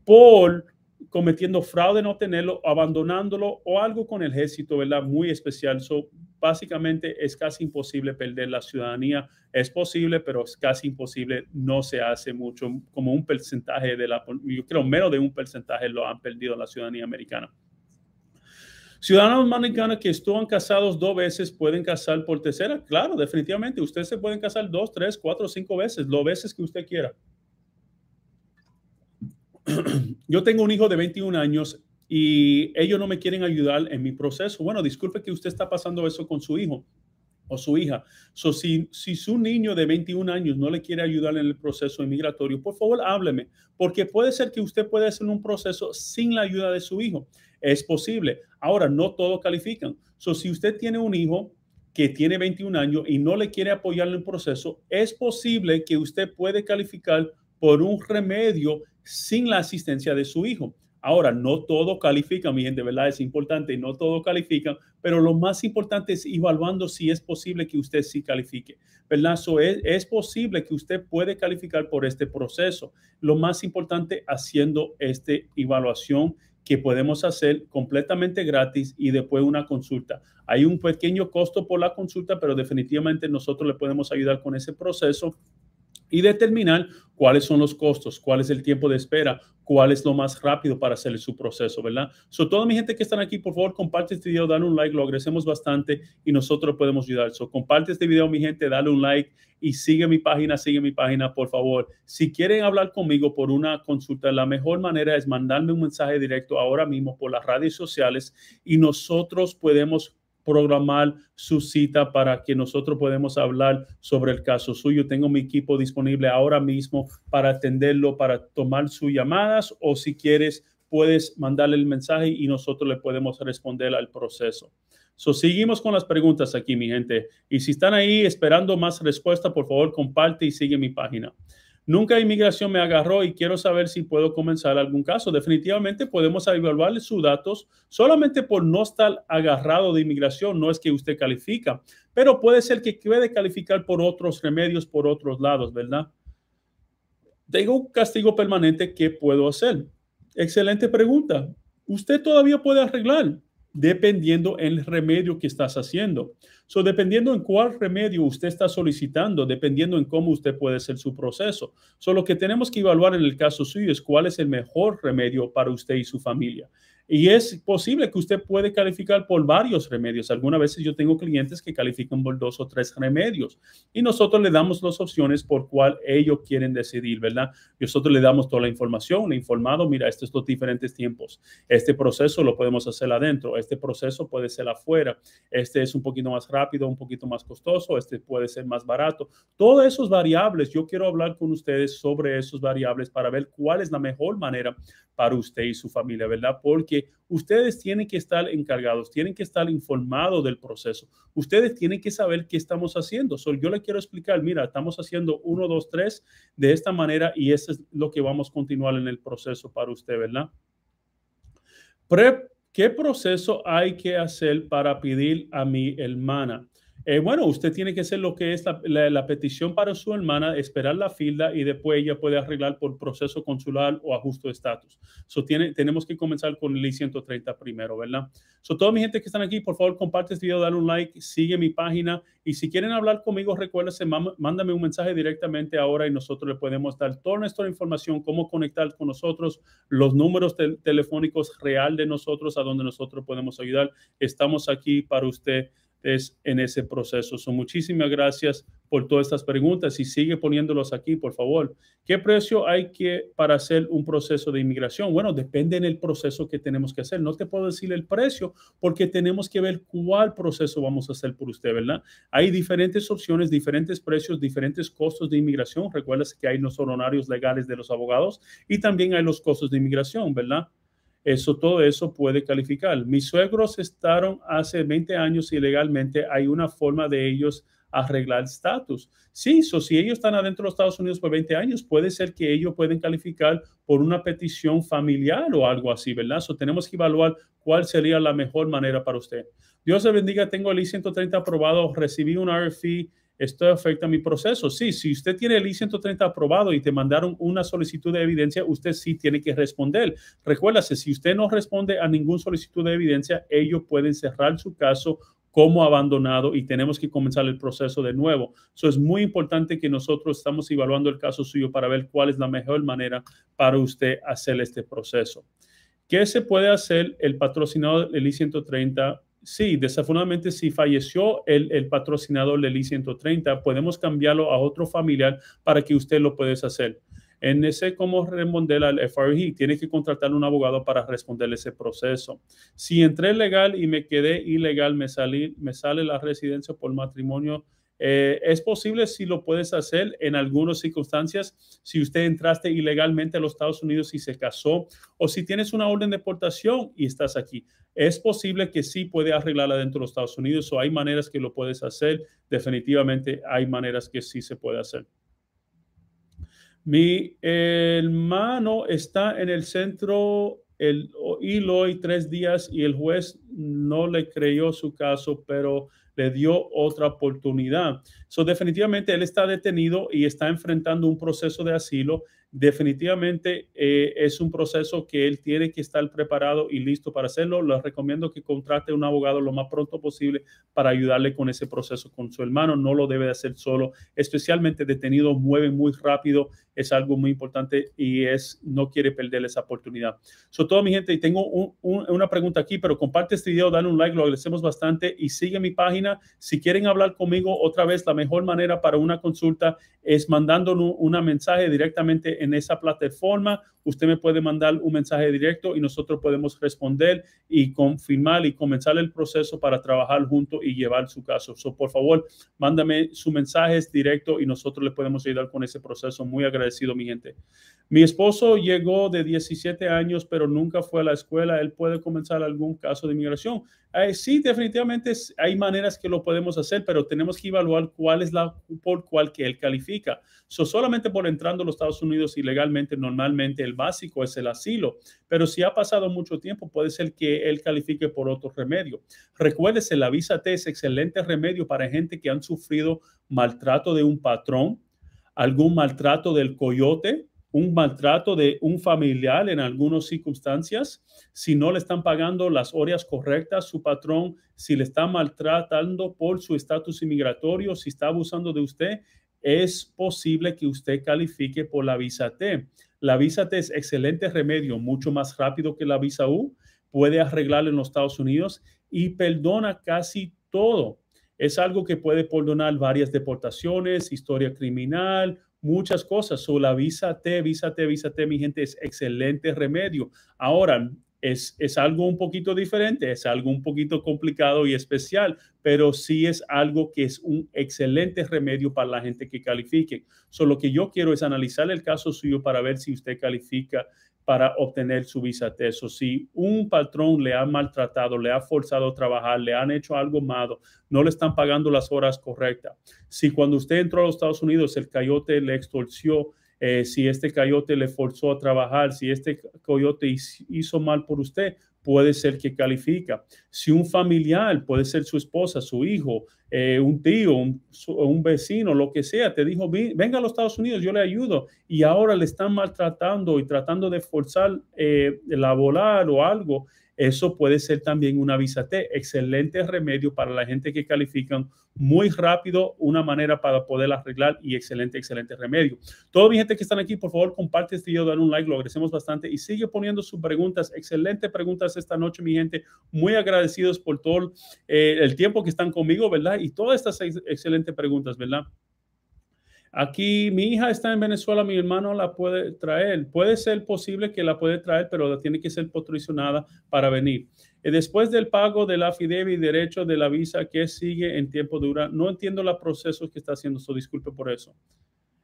por cometiendo fraude, no tenerlo, abandonándolo o algo con el ejército, ¿verdad? Muy especial. So, básicamente es casi imposible perder la ciudadanía. Es posible, pero es casi imposible. No se hace mucho, como un porcentaje de la, yo creo menos de un porcentaje lo han perdido la ciudadanía americana. Ciudadanos americanos que estuvieron casados dos veces pueden casar por tercera. Claro, definitivamente. Ustedes se pueden casar dos, tres, cuatro, cinco veces, lo veces que usted quiera. yo tengo un hijo de 21 años y ellos no me quieren ayudar en mi proceso. Bueno, disculpe que usted está pasando eso con su hijo o su hija. So, si, si su niño de 21 años no le quiere ayudar en el proceso inmigratorio, por favor hábleme, porque puede ser que usted pueda hacer un proceso sin la ayuda de su hijo. Es posible. Ahora, no todos califican. So, si usted tiene un hijo que tiene 21 años y no le quiere apoyar en el proceso, es posible que usted puede calificar por un remedio sin la asistencia de su hijo. Ahora, no todo califica, mi gente, ¿verdad? Es importante, no todo califica, pero lo más importante es evaluando si es posible que usted sí califique, ¿verdad? So, es, es posible que usted puede calificar por este proceso. Lo más importante, haciendo esta evaluación que podemos hacer completamente gratis y después una consulta. Hay un pequeño costo por la consulta, pero definitivamente nosotros le podemos ayudar con ese proceso y determinar cuáles son los costos, cuál es el tiempo de espera, cuál es lo más rápido para hacer su proceso, ¿verdad? So, toda mi gente que están aquí, por favor, comparte este video, dale un like, lo agradecemos bastante y nosotros podemos ayudar. So, comparte este video, mi gente, dale un like y sigue mi página, sigue mi página, por favor. Si quieren hablar conmigo por una consulta, la mejor manera es mandarme un mensaje directo ahora mismo por las redes sociales y nosotros podemos programar su cita para que nosotros podamos hablar sobre el caso suyo. Tengo mi equipo disponible ahora mismo para atenderlo, para tomar sus llamadas o si quieres puedes mandarle el mensaje y nosotros le podemos responder al proceso. So, seguimos con las preguntas aquí, mi gente. Y si están ahí esperando más respuesta, por favor, comparte y sigue mi página. Nunca inmigración me agarró y quiero saber si puedo comenzar algún caso. Definitivamente podemos evaluarle sus datos solamente por no estar agarrado de inmigración. No es que usted califica, pero puede ser que puede calificar por otros remedios, por otros lados, ¿verdad? Tengo un castigo permanente. ¿Qué puedo hacer? Excelente pregunta. Usted todavía puede arreglar dependiendo el remedio que estás haciendo. So, dependiendo en cuál remedio usted está solicitando, dependiendo en cómo usted puede hacer su proceso. So, lo que tenemos que evaluar en el caso suyo es cuál es el mejor remedio para usted y su familia. Y es posible que usted puede calificar por varios remedios. Algunas veces yo tengo clientes que califican por dos o tres remedios y nosotros le damos las opciones por cuál ellos quieren decidir, ¿verdad? Nosotros le damos toda la información, le informado, mira, estos son diferentes tiempos. Este proceso lo podemos hacer adentro, este proceso puede ser afuera, este es un poquito más rápido, un poquito más costoso, este puede ser más barato. Todas esas variables, yo quiero hablar con ustedes sobre esos variables para ver cuál es la mejor manera para usted y su familia, ¿verdad? Porque ustedes tienen que estar encargados, tienen que estar informados del proceso. Ustedes tienen que saber qué estamos haciendo. So, yo le quiero explicar, mira, estamos haciendo uno, dos, tres de esta manera y eso es lo que vamos a continuar en el proceso para usted, ¿verdad? ¿Qué proceso hay que hacer para pedir a mi hermana? Eh, bueno, usted tiene que hacer lo que es la, petición para su hermana, esperar la fila y después ella puede arreglar por proceso consular o ajuste de estatus. So, tenemos que comenzar con el I-130 primero, ¿verdad? So, toda mi gente que están aquí, por favor, comparte este video, dale un like, sigue mi página y si quieren hablar conmigo, recuérdense, mándame un mensaje directamente ahora y nosotros le podemos dar toda nuestra información, cómo conectar con nosotros, los números telefónicos real de nosotros, a donde nosotros podemos ayudar. Estamos aquí para usted en ese proceso. So, muchísimas gracias por todas estas preguntas y sigue poniéndolos aquí, por favor. ¿Qué precio hay que para hacer un proceso de inmigración? Bueno, depende del proceso que tenemos que hacer. No te puedo decir el precio porque tenemos que ver cuál proceso vamos a hacer por usted, ¿verdad? Hay diferentes opciones, diferentes precios, diferentes costos de inmigración. Recuerda que hay los honorarios legales de los abogados y también hay los costos de inmigración, ¿verdad? Eso, todo eso puede calificar. Mis suegros estaron hace 20 años ilegalmente. Hay una forma de ellos arreglar estatus. Sí, so, si ellos están adentro de los Estados Unidos por 20 años, puede ser que ellos pueden calificar por una petición familiar o algo así, ¿verdad? So, tenemos que evaluar cuál sería la mejor manera para usted. Dios le bendiga, tengo el I-130 aprobado, recibí un RFI esto afecta mi proceso. Sí, si usted tiene el I-130 aprobado y te mandaron una solicitud de evidencia, usted sí tiene que responder. Recuérdase, si usted no responde a ninguna solicitud de evidencia, ellos pueden cerrar su caso como abandonado y tenemos que comenzar el proceso de nuevo. Eso es muy importante que nosotros estamos evaluando el caso suyo para ver cuál es la mejor manera para usted hacer este proceso. ¿Qué se puede hacer el patrocinador del I-130 Sí, desafortunadamente si falleció el, el patrocinador del I-130, podemos cambiarlo a otro familiar para que usted lo pueda hacer. En ese cómo responder al FRG, tiene que contratar un abogado para responder ese proceso. Si entré legal y me quedé ilegal, me, salí, me sale la residencia por matrimonio eh, es posible si lo puedes hacer en algunas circunstancias, si usted entraste ilegalmente a los Estados Unidos y se casó, o si tienes una orden de deportación y estás aquí. Es posible que sí puede arreglarla dentro de los Estados Unidos, o hay maneras que lo puedes hacer. Definitivamente hay maneras que sí se puede hacer. Mi hermano está en el centro el hilo y tres días y el juez no le creyó su caso, pero le dio otra oportunidad. So, definitivamente él está detenido y está enfrentando un proceso de asilo definitivamente eh, es un proceso que él tiene que estar preparado y listo para hacerlo. Les recomiendo que contrate un abogado lo más pronto posible para ayudarle con ese proceso con su hermano. No lo debe de hacer solo, especialmente detenido, mueve muy rápido, es algo muy importante y es no quiere perder esa oportunidad. Sobre todo mi gente, y tengo una pregunta aquí, pero comparte este video, dale un like, lo agradecemos bastante y sigue mi página. Si quieren hablar conmigo otra vez, la mejor manera para una consulta es mandando una mensaje directamente en esa plataforma. Usted me puede mandar un mensaje directo y nosotros podemos responder y confirmar y comenzar el proceso para trabajar juntos y llevar su caso. So, por favor, mándame su mensaje directo y nosotros le podemos ayudar con ese proceso. Muy agradecido, mi gente. Mi esposo llegó de 17 años, pero nunca fue a la escuela. Él puede comenzar algún caso de inmigración. Eh, sí, definitivamente hay maneras que lo podemos hacer, pero tenemos que evaluar cuál es la por cual que él califica. So, solamente por entrando a los Estados Unidos ilegalmente, normalmente el básico es el asilo, pero si ha pasado mucho tiempo, puede ser que él califique por otro remedio. Recuérdese, la visa T es excelente remedio para gente que han sufrido maltrato de un patrón, algún maltrato del coyote, un maltrato de un familiar en algunas circunstancias, si no le están pagando las horas correctas, su patrón, si le está maltratando por su estatus inmigratorio, si está abusando de usted, es posible que usted califique por la visa T. La visa T es excelente remedio, mucho más rápido que la visa U, puede arreglar en los Estados Unidos y perdona casi todo. Es algo que puede perdonar varias deportaciones, historia criminal, muchas cosas. So, la visa T, visa T, visa T, mi gente, es excelente remedio. Ahora, es, es, algo un poquito diferente, es algo un poquito complicado y especial, pero sí es algo que es un excelente remedio para la gente que califique. So, lo que yo quiero es analizar el caso suyo para ver si usted califica para obtener su visa T. O si un patrón le ha maltratado, le ha forzado a trabajar, le han hecho algo malo, no le están pagando las horas correctas. Si cuando usted entró a los Estados Unidos el coyote le extorsió, eh, si este coyote le forzó a trabajar, si este coyote hizo mal por usted, puede ser que califica. Si un familiar, puede ser su esposa, su hijo, eh, un tío, un, vecino, lo que sea, te dijo, venga a los Estados Unidos, yo le ayudo, y ahora le están maltratando y tratando de forzar eh, la volar o algo, eso puede ser también una visa T. Excelente remedio para la gente que califican muy rápido, una manera para poder arreglar y excelente, excelente remedio. Toda mi gente que están aquí, por favor, comparte este video, dan un like, lo agradecemos bastante y sigue poniendo sus preguntas. Excelente preguntas esta noche, mi gente. Muy agradecidos por todo eh, el tiempo que están conmigo, ¿verdad? Y todas estas excelentes preguntas, ¿verdad? Aquí mi hija está en Venezuela, mi hermano la puede traer. Puede ser posible que la puede traer, pero tiene que ser patrocinada para venir. Y después del pago de la y derecho de la visa que sigue en tiempo dura, no entiendo los procesos que está haciendo, so disculpe por eso.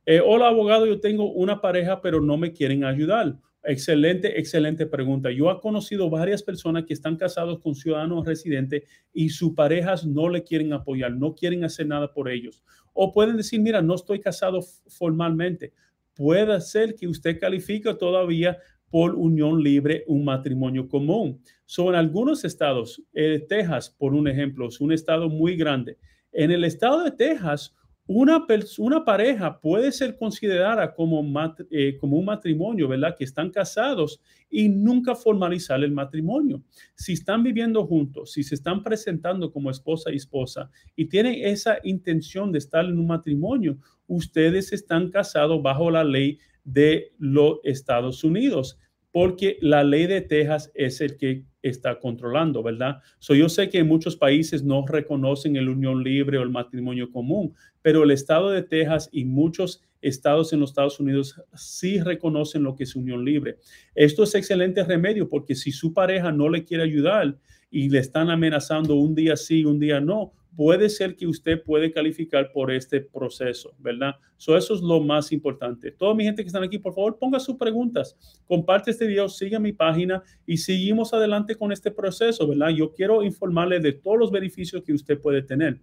Eh, hola abogado, yo tengo una pareja, pero no me quieren ayudar. Excelente, excelente pregunta. Yo he conocido varias personas que están casados con ciudadanos residentes y sus parejas no le quieren apoyar, no quieren hacer nada por ellos. O pueden decir, mira, no estoy casado formalmente. Puede ser que usted califique todavía por unión libre un matrimonio común. Son algunos estados, eh, Texas, por un ejemplo, es un estado muy grande. En el estado de Texas, una, una pareja puede ser considerada como, eh, como un matrimonio, ¿verdad? Que están casados y nunca formalizar el matrimonio. Si están viviendo juntos, si se están presentando como esposa y esposa y tienen esa intención de estar en un matrimonio, ustedes están casados bajo la ley de los Estados Unidos porque la ley de Texas es el que está controlando, ¿verdad? So, yo sé que muchos países no reconocen el unión libre o el matrimonio común, pero el estado de Texas y muchos estados en los Estados Unidos sí reconocen lo que es unión libre. Esto es excelente remedio porque si su pareja no le quiere ayudar y le están amenazando un día sí, un día no, puede ser que usted puede calificar por este proceso, ¿verdad? So, eso es lo más importante. Toda mi gente que están aquí, por favor, ponga sus preguntas, comparte este video, siga mi página y seguimos adelante con este proceso, ¿verdad? Yo quiero informarle de todos los beneficios que usted puede tener.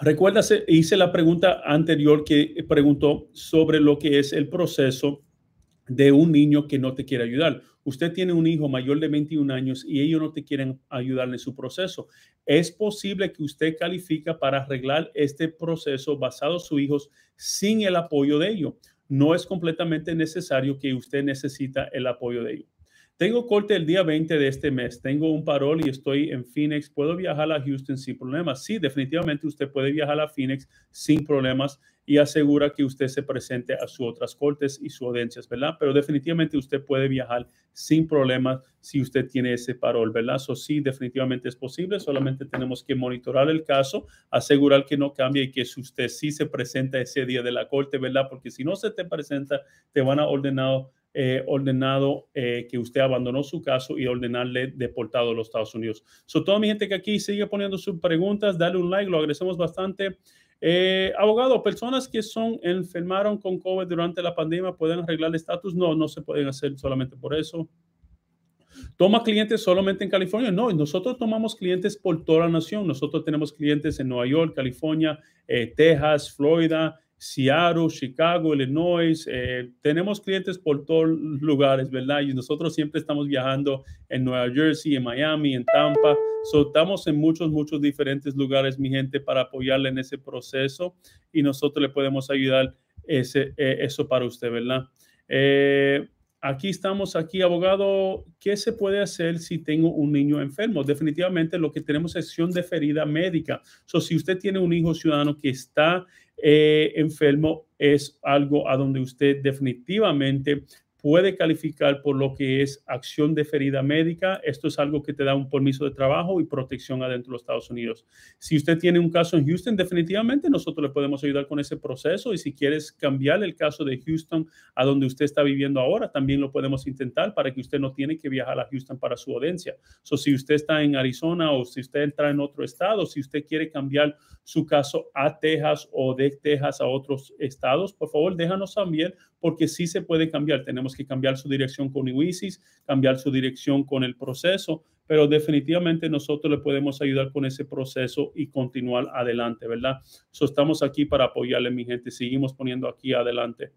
Recuérdase, hice la pregunta anterior que preguntó sobre lo que es el proceso de un niño que no te quiere ayudar. Usted tiene un hijo mayor de 21 años y ellos no te quieren ayudar en su proceso. Es posible que usted califica para arreglar este proceso basado en sus hijos sin el apoyo de ellos. No es completamente necesario que usted necesita el apoyo de ellos. Tengo corte el día 20 de este mes. Tengo un parol y estoy en Phoenix. ¿Puedo viajar a Houston sin problemas? Sí, definitivamente usted puede viajar a Phoenix sin problemas y asegura que usted se presente a sus otras cortes y sus audiencias, ¿verdad? Pero definitivamente usted puede viajar sin problemas si usted tiene ese parol, ¿verdad? Eso sí, definitivamente es posible. Solamente tenemos que monitorar el caso, asegurar que no cambie y que si usted sí se presenta ese día de la corte, ¿verdad? Porque si no se te presenta, te van a ordenar eh, ordenado eh, que usted abandonó su caso y ordenarle deportado a los Estados Unidos. So, toda mi gente que aquí sigue poniendo sus preguntas, dale un like, lo agradecemos bastante. Eh, abogado, personas que son enfermaron con COVID durante la pandemia pueden arreglar el estatus. No, no se pueden hacer solamente por eso. ¿Toma clientes solamente en California? No, nosotros tomamos clientes por toda la nación. Nosotros tenemos clientes en Nueva York, California, Texas, Florida, Seattle, Chicago, Illinois. Eh, tenemos clientes por todos lugares, ¿verdad? Y nosotros siempre estamos viajando en Nueva Jersey, en Miami, en Tampa. So, estamos en muchos, muchos diferentes lugares, mi gente, para apoyarle en ese proceso y nosotros le podemos ayudar ese, eh, eso para usted, ¿verdad? Eh, aquí estamos, aquí, abogado, ¿qué se puede hacer si tengo un niño enfermo? Definitivamente lo que tenemos es acción de ferida médica. So, si usted tiene un hijo ciudadano que está eh, enfermo es algo a donde usted definitivamente puede calificar por lo que es acción de ferida médica. Esto es algo que te da un permiso de trabajo y protección adentro de los Estados Unidos. Si usted tiene un caso en Houston, definitivamente nosotros le podemos ayudar con ese proceso y si quieres cambiar el caso de Houston a donde usted está viviendo ahora, también lo podemos intentar para que usted no tiene que viajar a Houston para su audiencia. So, si usted está en Arizona o si usted entra en otro estado, si usted quiere cambiar su caso a Texas o de Texas a otros estados, por favor, déjanos también porque sí se puede cambiar. Tenemos que cambiar su dirección con IWISIS, cambiar su dirección con el proceso, pero definitivamente nosotros le podemos ayudar con ese proceso y continuar adelante, ¿verdad? So, estamos aquí para apoyarle, mi gente. Seguimos poniendo aquí adelante.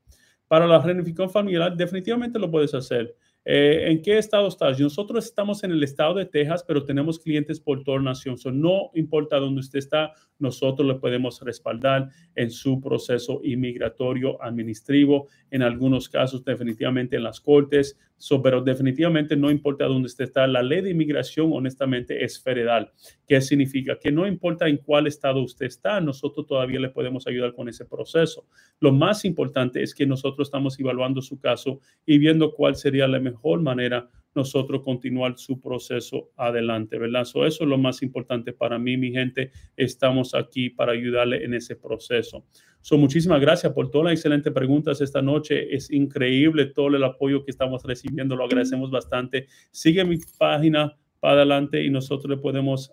Para la reunificación familiar, definitivamente lo puedes hacer. Eh, ¿En qué estado estás? Nosotros estamos en el estado de Texas, pero tenemos clientes por toda la nación. no importa dónde usted está, nosotros le podemos respaldar en su proceso inmigratorio administrativo. En algunos casos, definitivamente en las cortes, pero definitivamente no importa dónde usted está. La ley de inmigración, honestamente, es federal. ¿Qué significa? Que no importa en cuál estado usted está, nosotros todavía le podemos ayudar con ese proceso. Lo más importante es que nosotros estamos evaluando su caso y viendo cuál sería la mejor manera nosotros continuar su proceso adelante, ¿verdad? eso es lo más importante para mí, mi gente. Estamos aquí para ayudarle en ese proceso. So, muchísimas gracias por todas las excelentes preguntas esta noche. Es increíble todo el apoyo que estamos recibiendo. Lo agradecemos bastante. Sigue mi página para adelante y nosotros le podemos,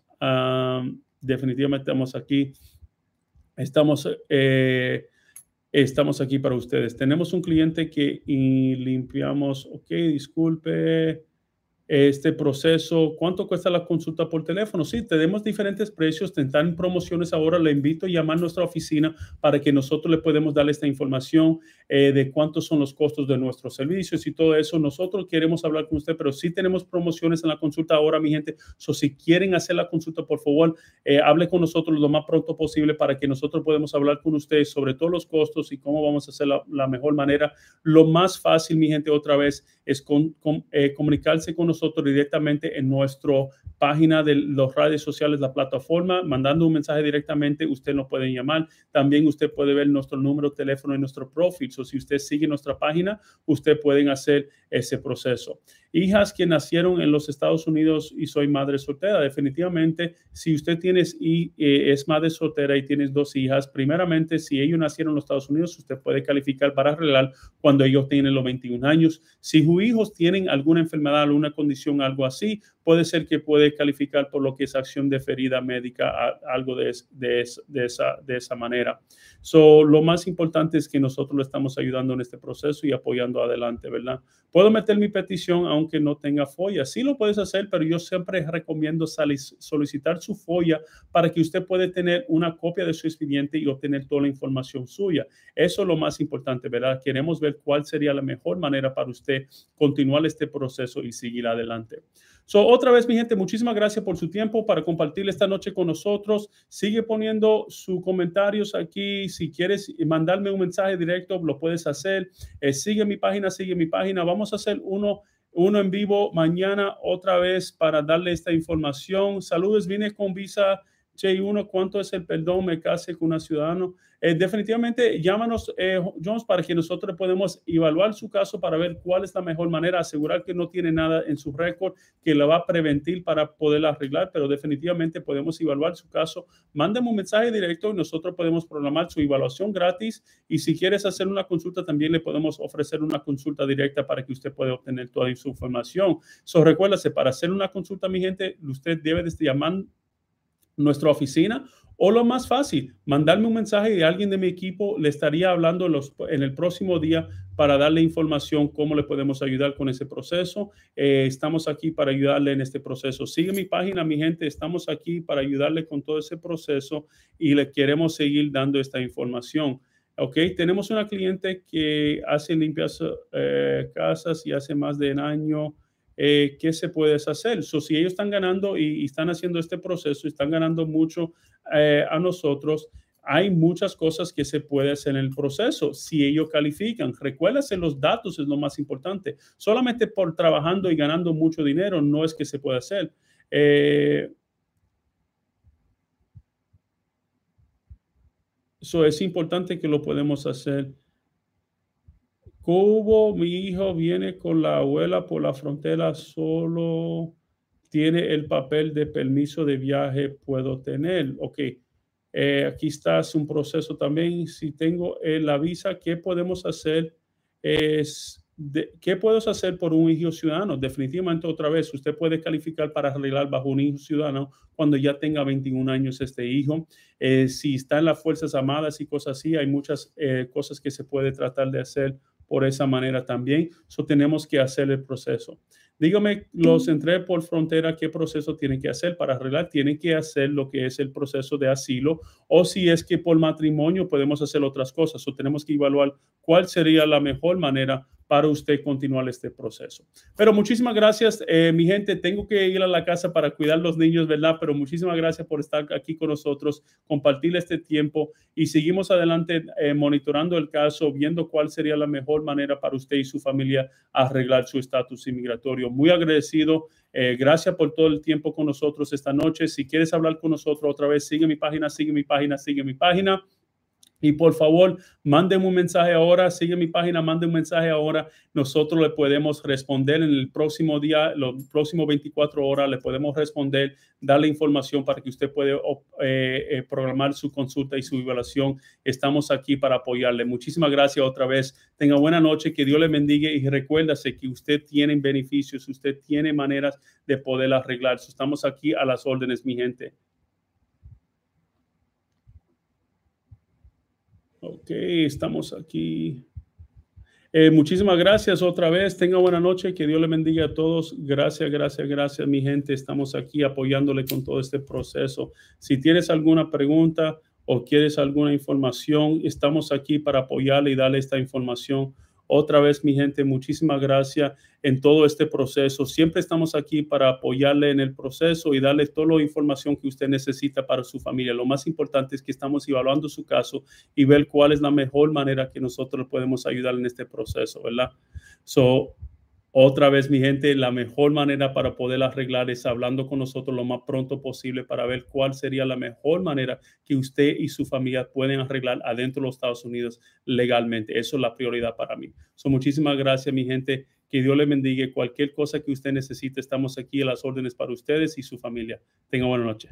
definitivamente estamos aquí. Estamos, eh, estamos aquí para ustedes. Tenemos un cliente que limpiamos, ok, disculpe este proceso, cuánto cuesta la consulta por teléfono. Sí, tenemos diferentes precios, están promociones ahora. Le invito a llamar a nuestra oficina para que nosotros le podemos darle esta información eh, de cuántos son los costos de nuestros servicios y todo eso. Nosotros queremos hablar con usted, pero sí tenemos promociones en la consulta ahora, mi gente. So, si quieren hacer la consulta, por favor, eh, hable con nosotros lo más pronto posible para que nosotros podamos hablar con ustedes sobre todos los costos y cómo vamos a hacer la, la mejor manera. Lo más fácil, mi gente, otra vez, es con, eh, comunicarse con nosotros directamente en nuestra página de las redes sociales, la plataforma, mandando un mensaje directamente, usted nos puede llamar. También usted puede ver nuestro número de teléfono en nuestro profil. O si usted sigue nuestra página, usted puede hacer ese proceso. Hijas que nacieron en los Estados Unidos y soy madre soltera, definitivamente, si usted tiene y eh, es madre soltera y tienes dos hijas, primeramente, si ellos nacieron en los Estados Unidos, usted puede calificar para arreglar cuando ellos tienen los 21 años. Si sus hijos tienen alguna enfermedad, alguna condición, algo así, puede ser que puede calificar por lo que es acción de ferida médica, algo de, de, de, esa, de esa manera. So, lo más importante es que nosotros le estamos ayudando en este proceso y apoyando adelante, ¿verdad? Puedo meter mi petición a aunque no tenga FOIA. Sí lo puedes hacer, pero yo siempre recomiendo solicitar su FOIA para que usted pueda tener una copia de su expediente y obtener toda la información suya. Eso es lo más importante, ¿verdad? Queremos ver cuál sería la mejor manera para usted continuar este proceso y seguir adelante. So, otra vez, mi gente, muchísimas gracias por su tiempo para compartir esta noche con nosotros. Sigue poniendo sus comentarios aquí. Si quieres mandarme un mensaje directo, lo puedes hacer. Eh, sigue mi página, sigue mi página. Vamos a hacer uno, uno en vivo mañana otra vez para darle esta información. Saludos, vine con visa J1, ¿cuánto es el perdón? Me case con un ciudadano. Eh, definitivamente llámanos, eh, Jones, para que nosotros podemos evaluar su caso para ver cuál es la mejor manera, asegurar que no tiene nada en su récord que lo va a prevenir para poder arreglar, pero definitivamente podemos evaluar su caso. Mándame un mensaje directo y nosotros podemos programar su evaluación gratis y si quieres hacer una consulta también le podemos ofrecer una consulta directa para que usted pueda obtener toda su información. So, recuérdase, para hacer una consulta, mi gente, usted debe de llamar nuestra oficina o lo más fácil, mandarme un mensaje y alguien de mi equipo le estaría hablando los, en el próximo día para darle información cómo le podemos ayudar con ese proceso. Eh, estamos aquí para ayudarle en este proceso. Sigue mi página, mi gente. Estamos aquí para ayudarle con todo ese proceso y le queremos seguir dando esta información. Ok, tenemos una cliente que hace limpias eh, casas y hace más de un año eh, ¿qué se puede hacer? So, si ellos están ganando y, están haciendo este proceso, están ganando mucho eh, a nosotros, hay muchas cosas que se puede hacer en el proceso si ellos califican. Recuérdase, los datos es lo más importante. Solamente por trabajando y ganando mucho dinero no es que se puede hacer. Eh, eso es importante que lo podemos hacer Cubo, mi hijo viene con la abuela por la frontera, solo tiene el papel de permiso de viaje, puedo tener. Ok, eh, aquí está un proceso también. Si tengo eh, la visa, ¿qué podemos hacer? ¿Qué puedo hacer por un hijo ciudadano? Definitivamente otra vez, usted puede calificar para arreglar bajo un hijo ciudadano cuando ya tenga 21 años este hijo. Eh, si está en las Fuerzas Armadas y cosas así, hay muchas cosas que se puede tratar de hacer por esa manera también. So tenemos que hacer el proceso. Dígame, los entré por frontera, ¿qué proceso tienen que hacer para arreglar? Tienen que hacer lo que es el proceso de asilo o si es que por matrimonio podemos hacer otras cosas. O tenemos que evaluar cuál sería la mejor manera para usted continuar este proceso. Pero muchísimas gracias, eh, mi gente. Tengo que ir a la casa para cuidar los niños, ¿verdad? Pero muchísimas gracias por estar aquí con nosotros, compartir este tiempo y seguimos adelante eh, monitorando el caso, viendo cuál sería la mejor manera para usted y su familia arreglar su estatus inmigratorio. Muy agradecido. Eh, gracias por todo el tiempo con nosotros esta noche. Si quieres hablar con nosotros otra vez, sigue mi página, sigue mi página, sigue mi página. Y por favor, manden un mensaje ahora, sigue mi página, manden un mensaje ahora. Nosotros le podemos responder en el próximo día, los próximos 24 horas, le podemos responder, darle información para que usted pueda eh, eh, programar su consulta y su evaluación. Estamos aquí para apoyarle. Muchísimas gracias otra vez. Tenga buena noche, que Dios le bendiga y recuérdase que usted tiene beneficios, usted tiene maneras de poder arreglar. Estamos aquí a las órdenes, mi gente. Ok, estamos aquí. Eh, muchísimas gracias otra vez. Tenga buena noche. Que Dios le bendiga a todos. Gracias, gracias, gracias, mi gente. Estamos aquí apoyándole con todo este proceso. Si tienes alguna pregunta o quieres alguna información, estamos aquí para apoyarle y darle esta información. Otra vez, mi gente, muchísimas gracias en todo este proceso. Siempre estamos aquí para apoyarle en el proceso y darle toda la información que usted necesita para su familia. Lo más importante es que estamos evaluando su caso y ver cuál es la mejor manera que nosotros podemos ayudar en este proceso, ¿verdad? So, otra vez, mi gente, la mejor manera para poder arreglar es hablando con nosotros lo más pronto posible para ver cuál sería la mejor manera que usted y su familia pueden arreglar adentro de los Estados Unidos legalmente. Eso es la prioridad para mí. So, muchísimas gracias, mi gente. Que Dios le bendiga. Cualquier cosa que usted necesite, estamos aquí a las órdenes para ustedes y su familia. Tenga buena noche.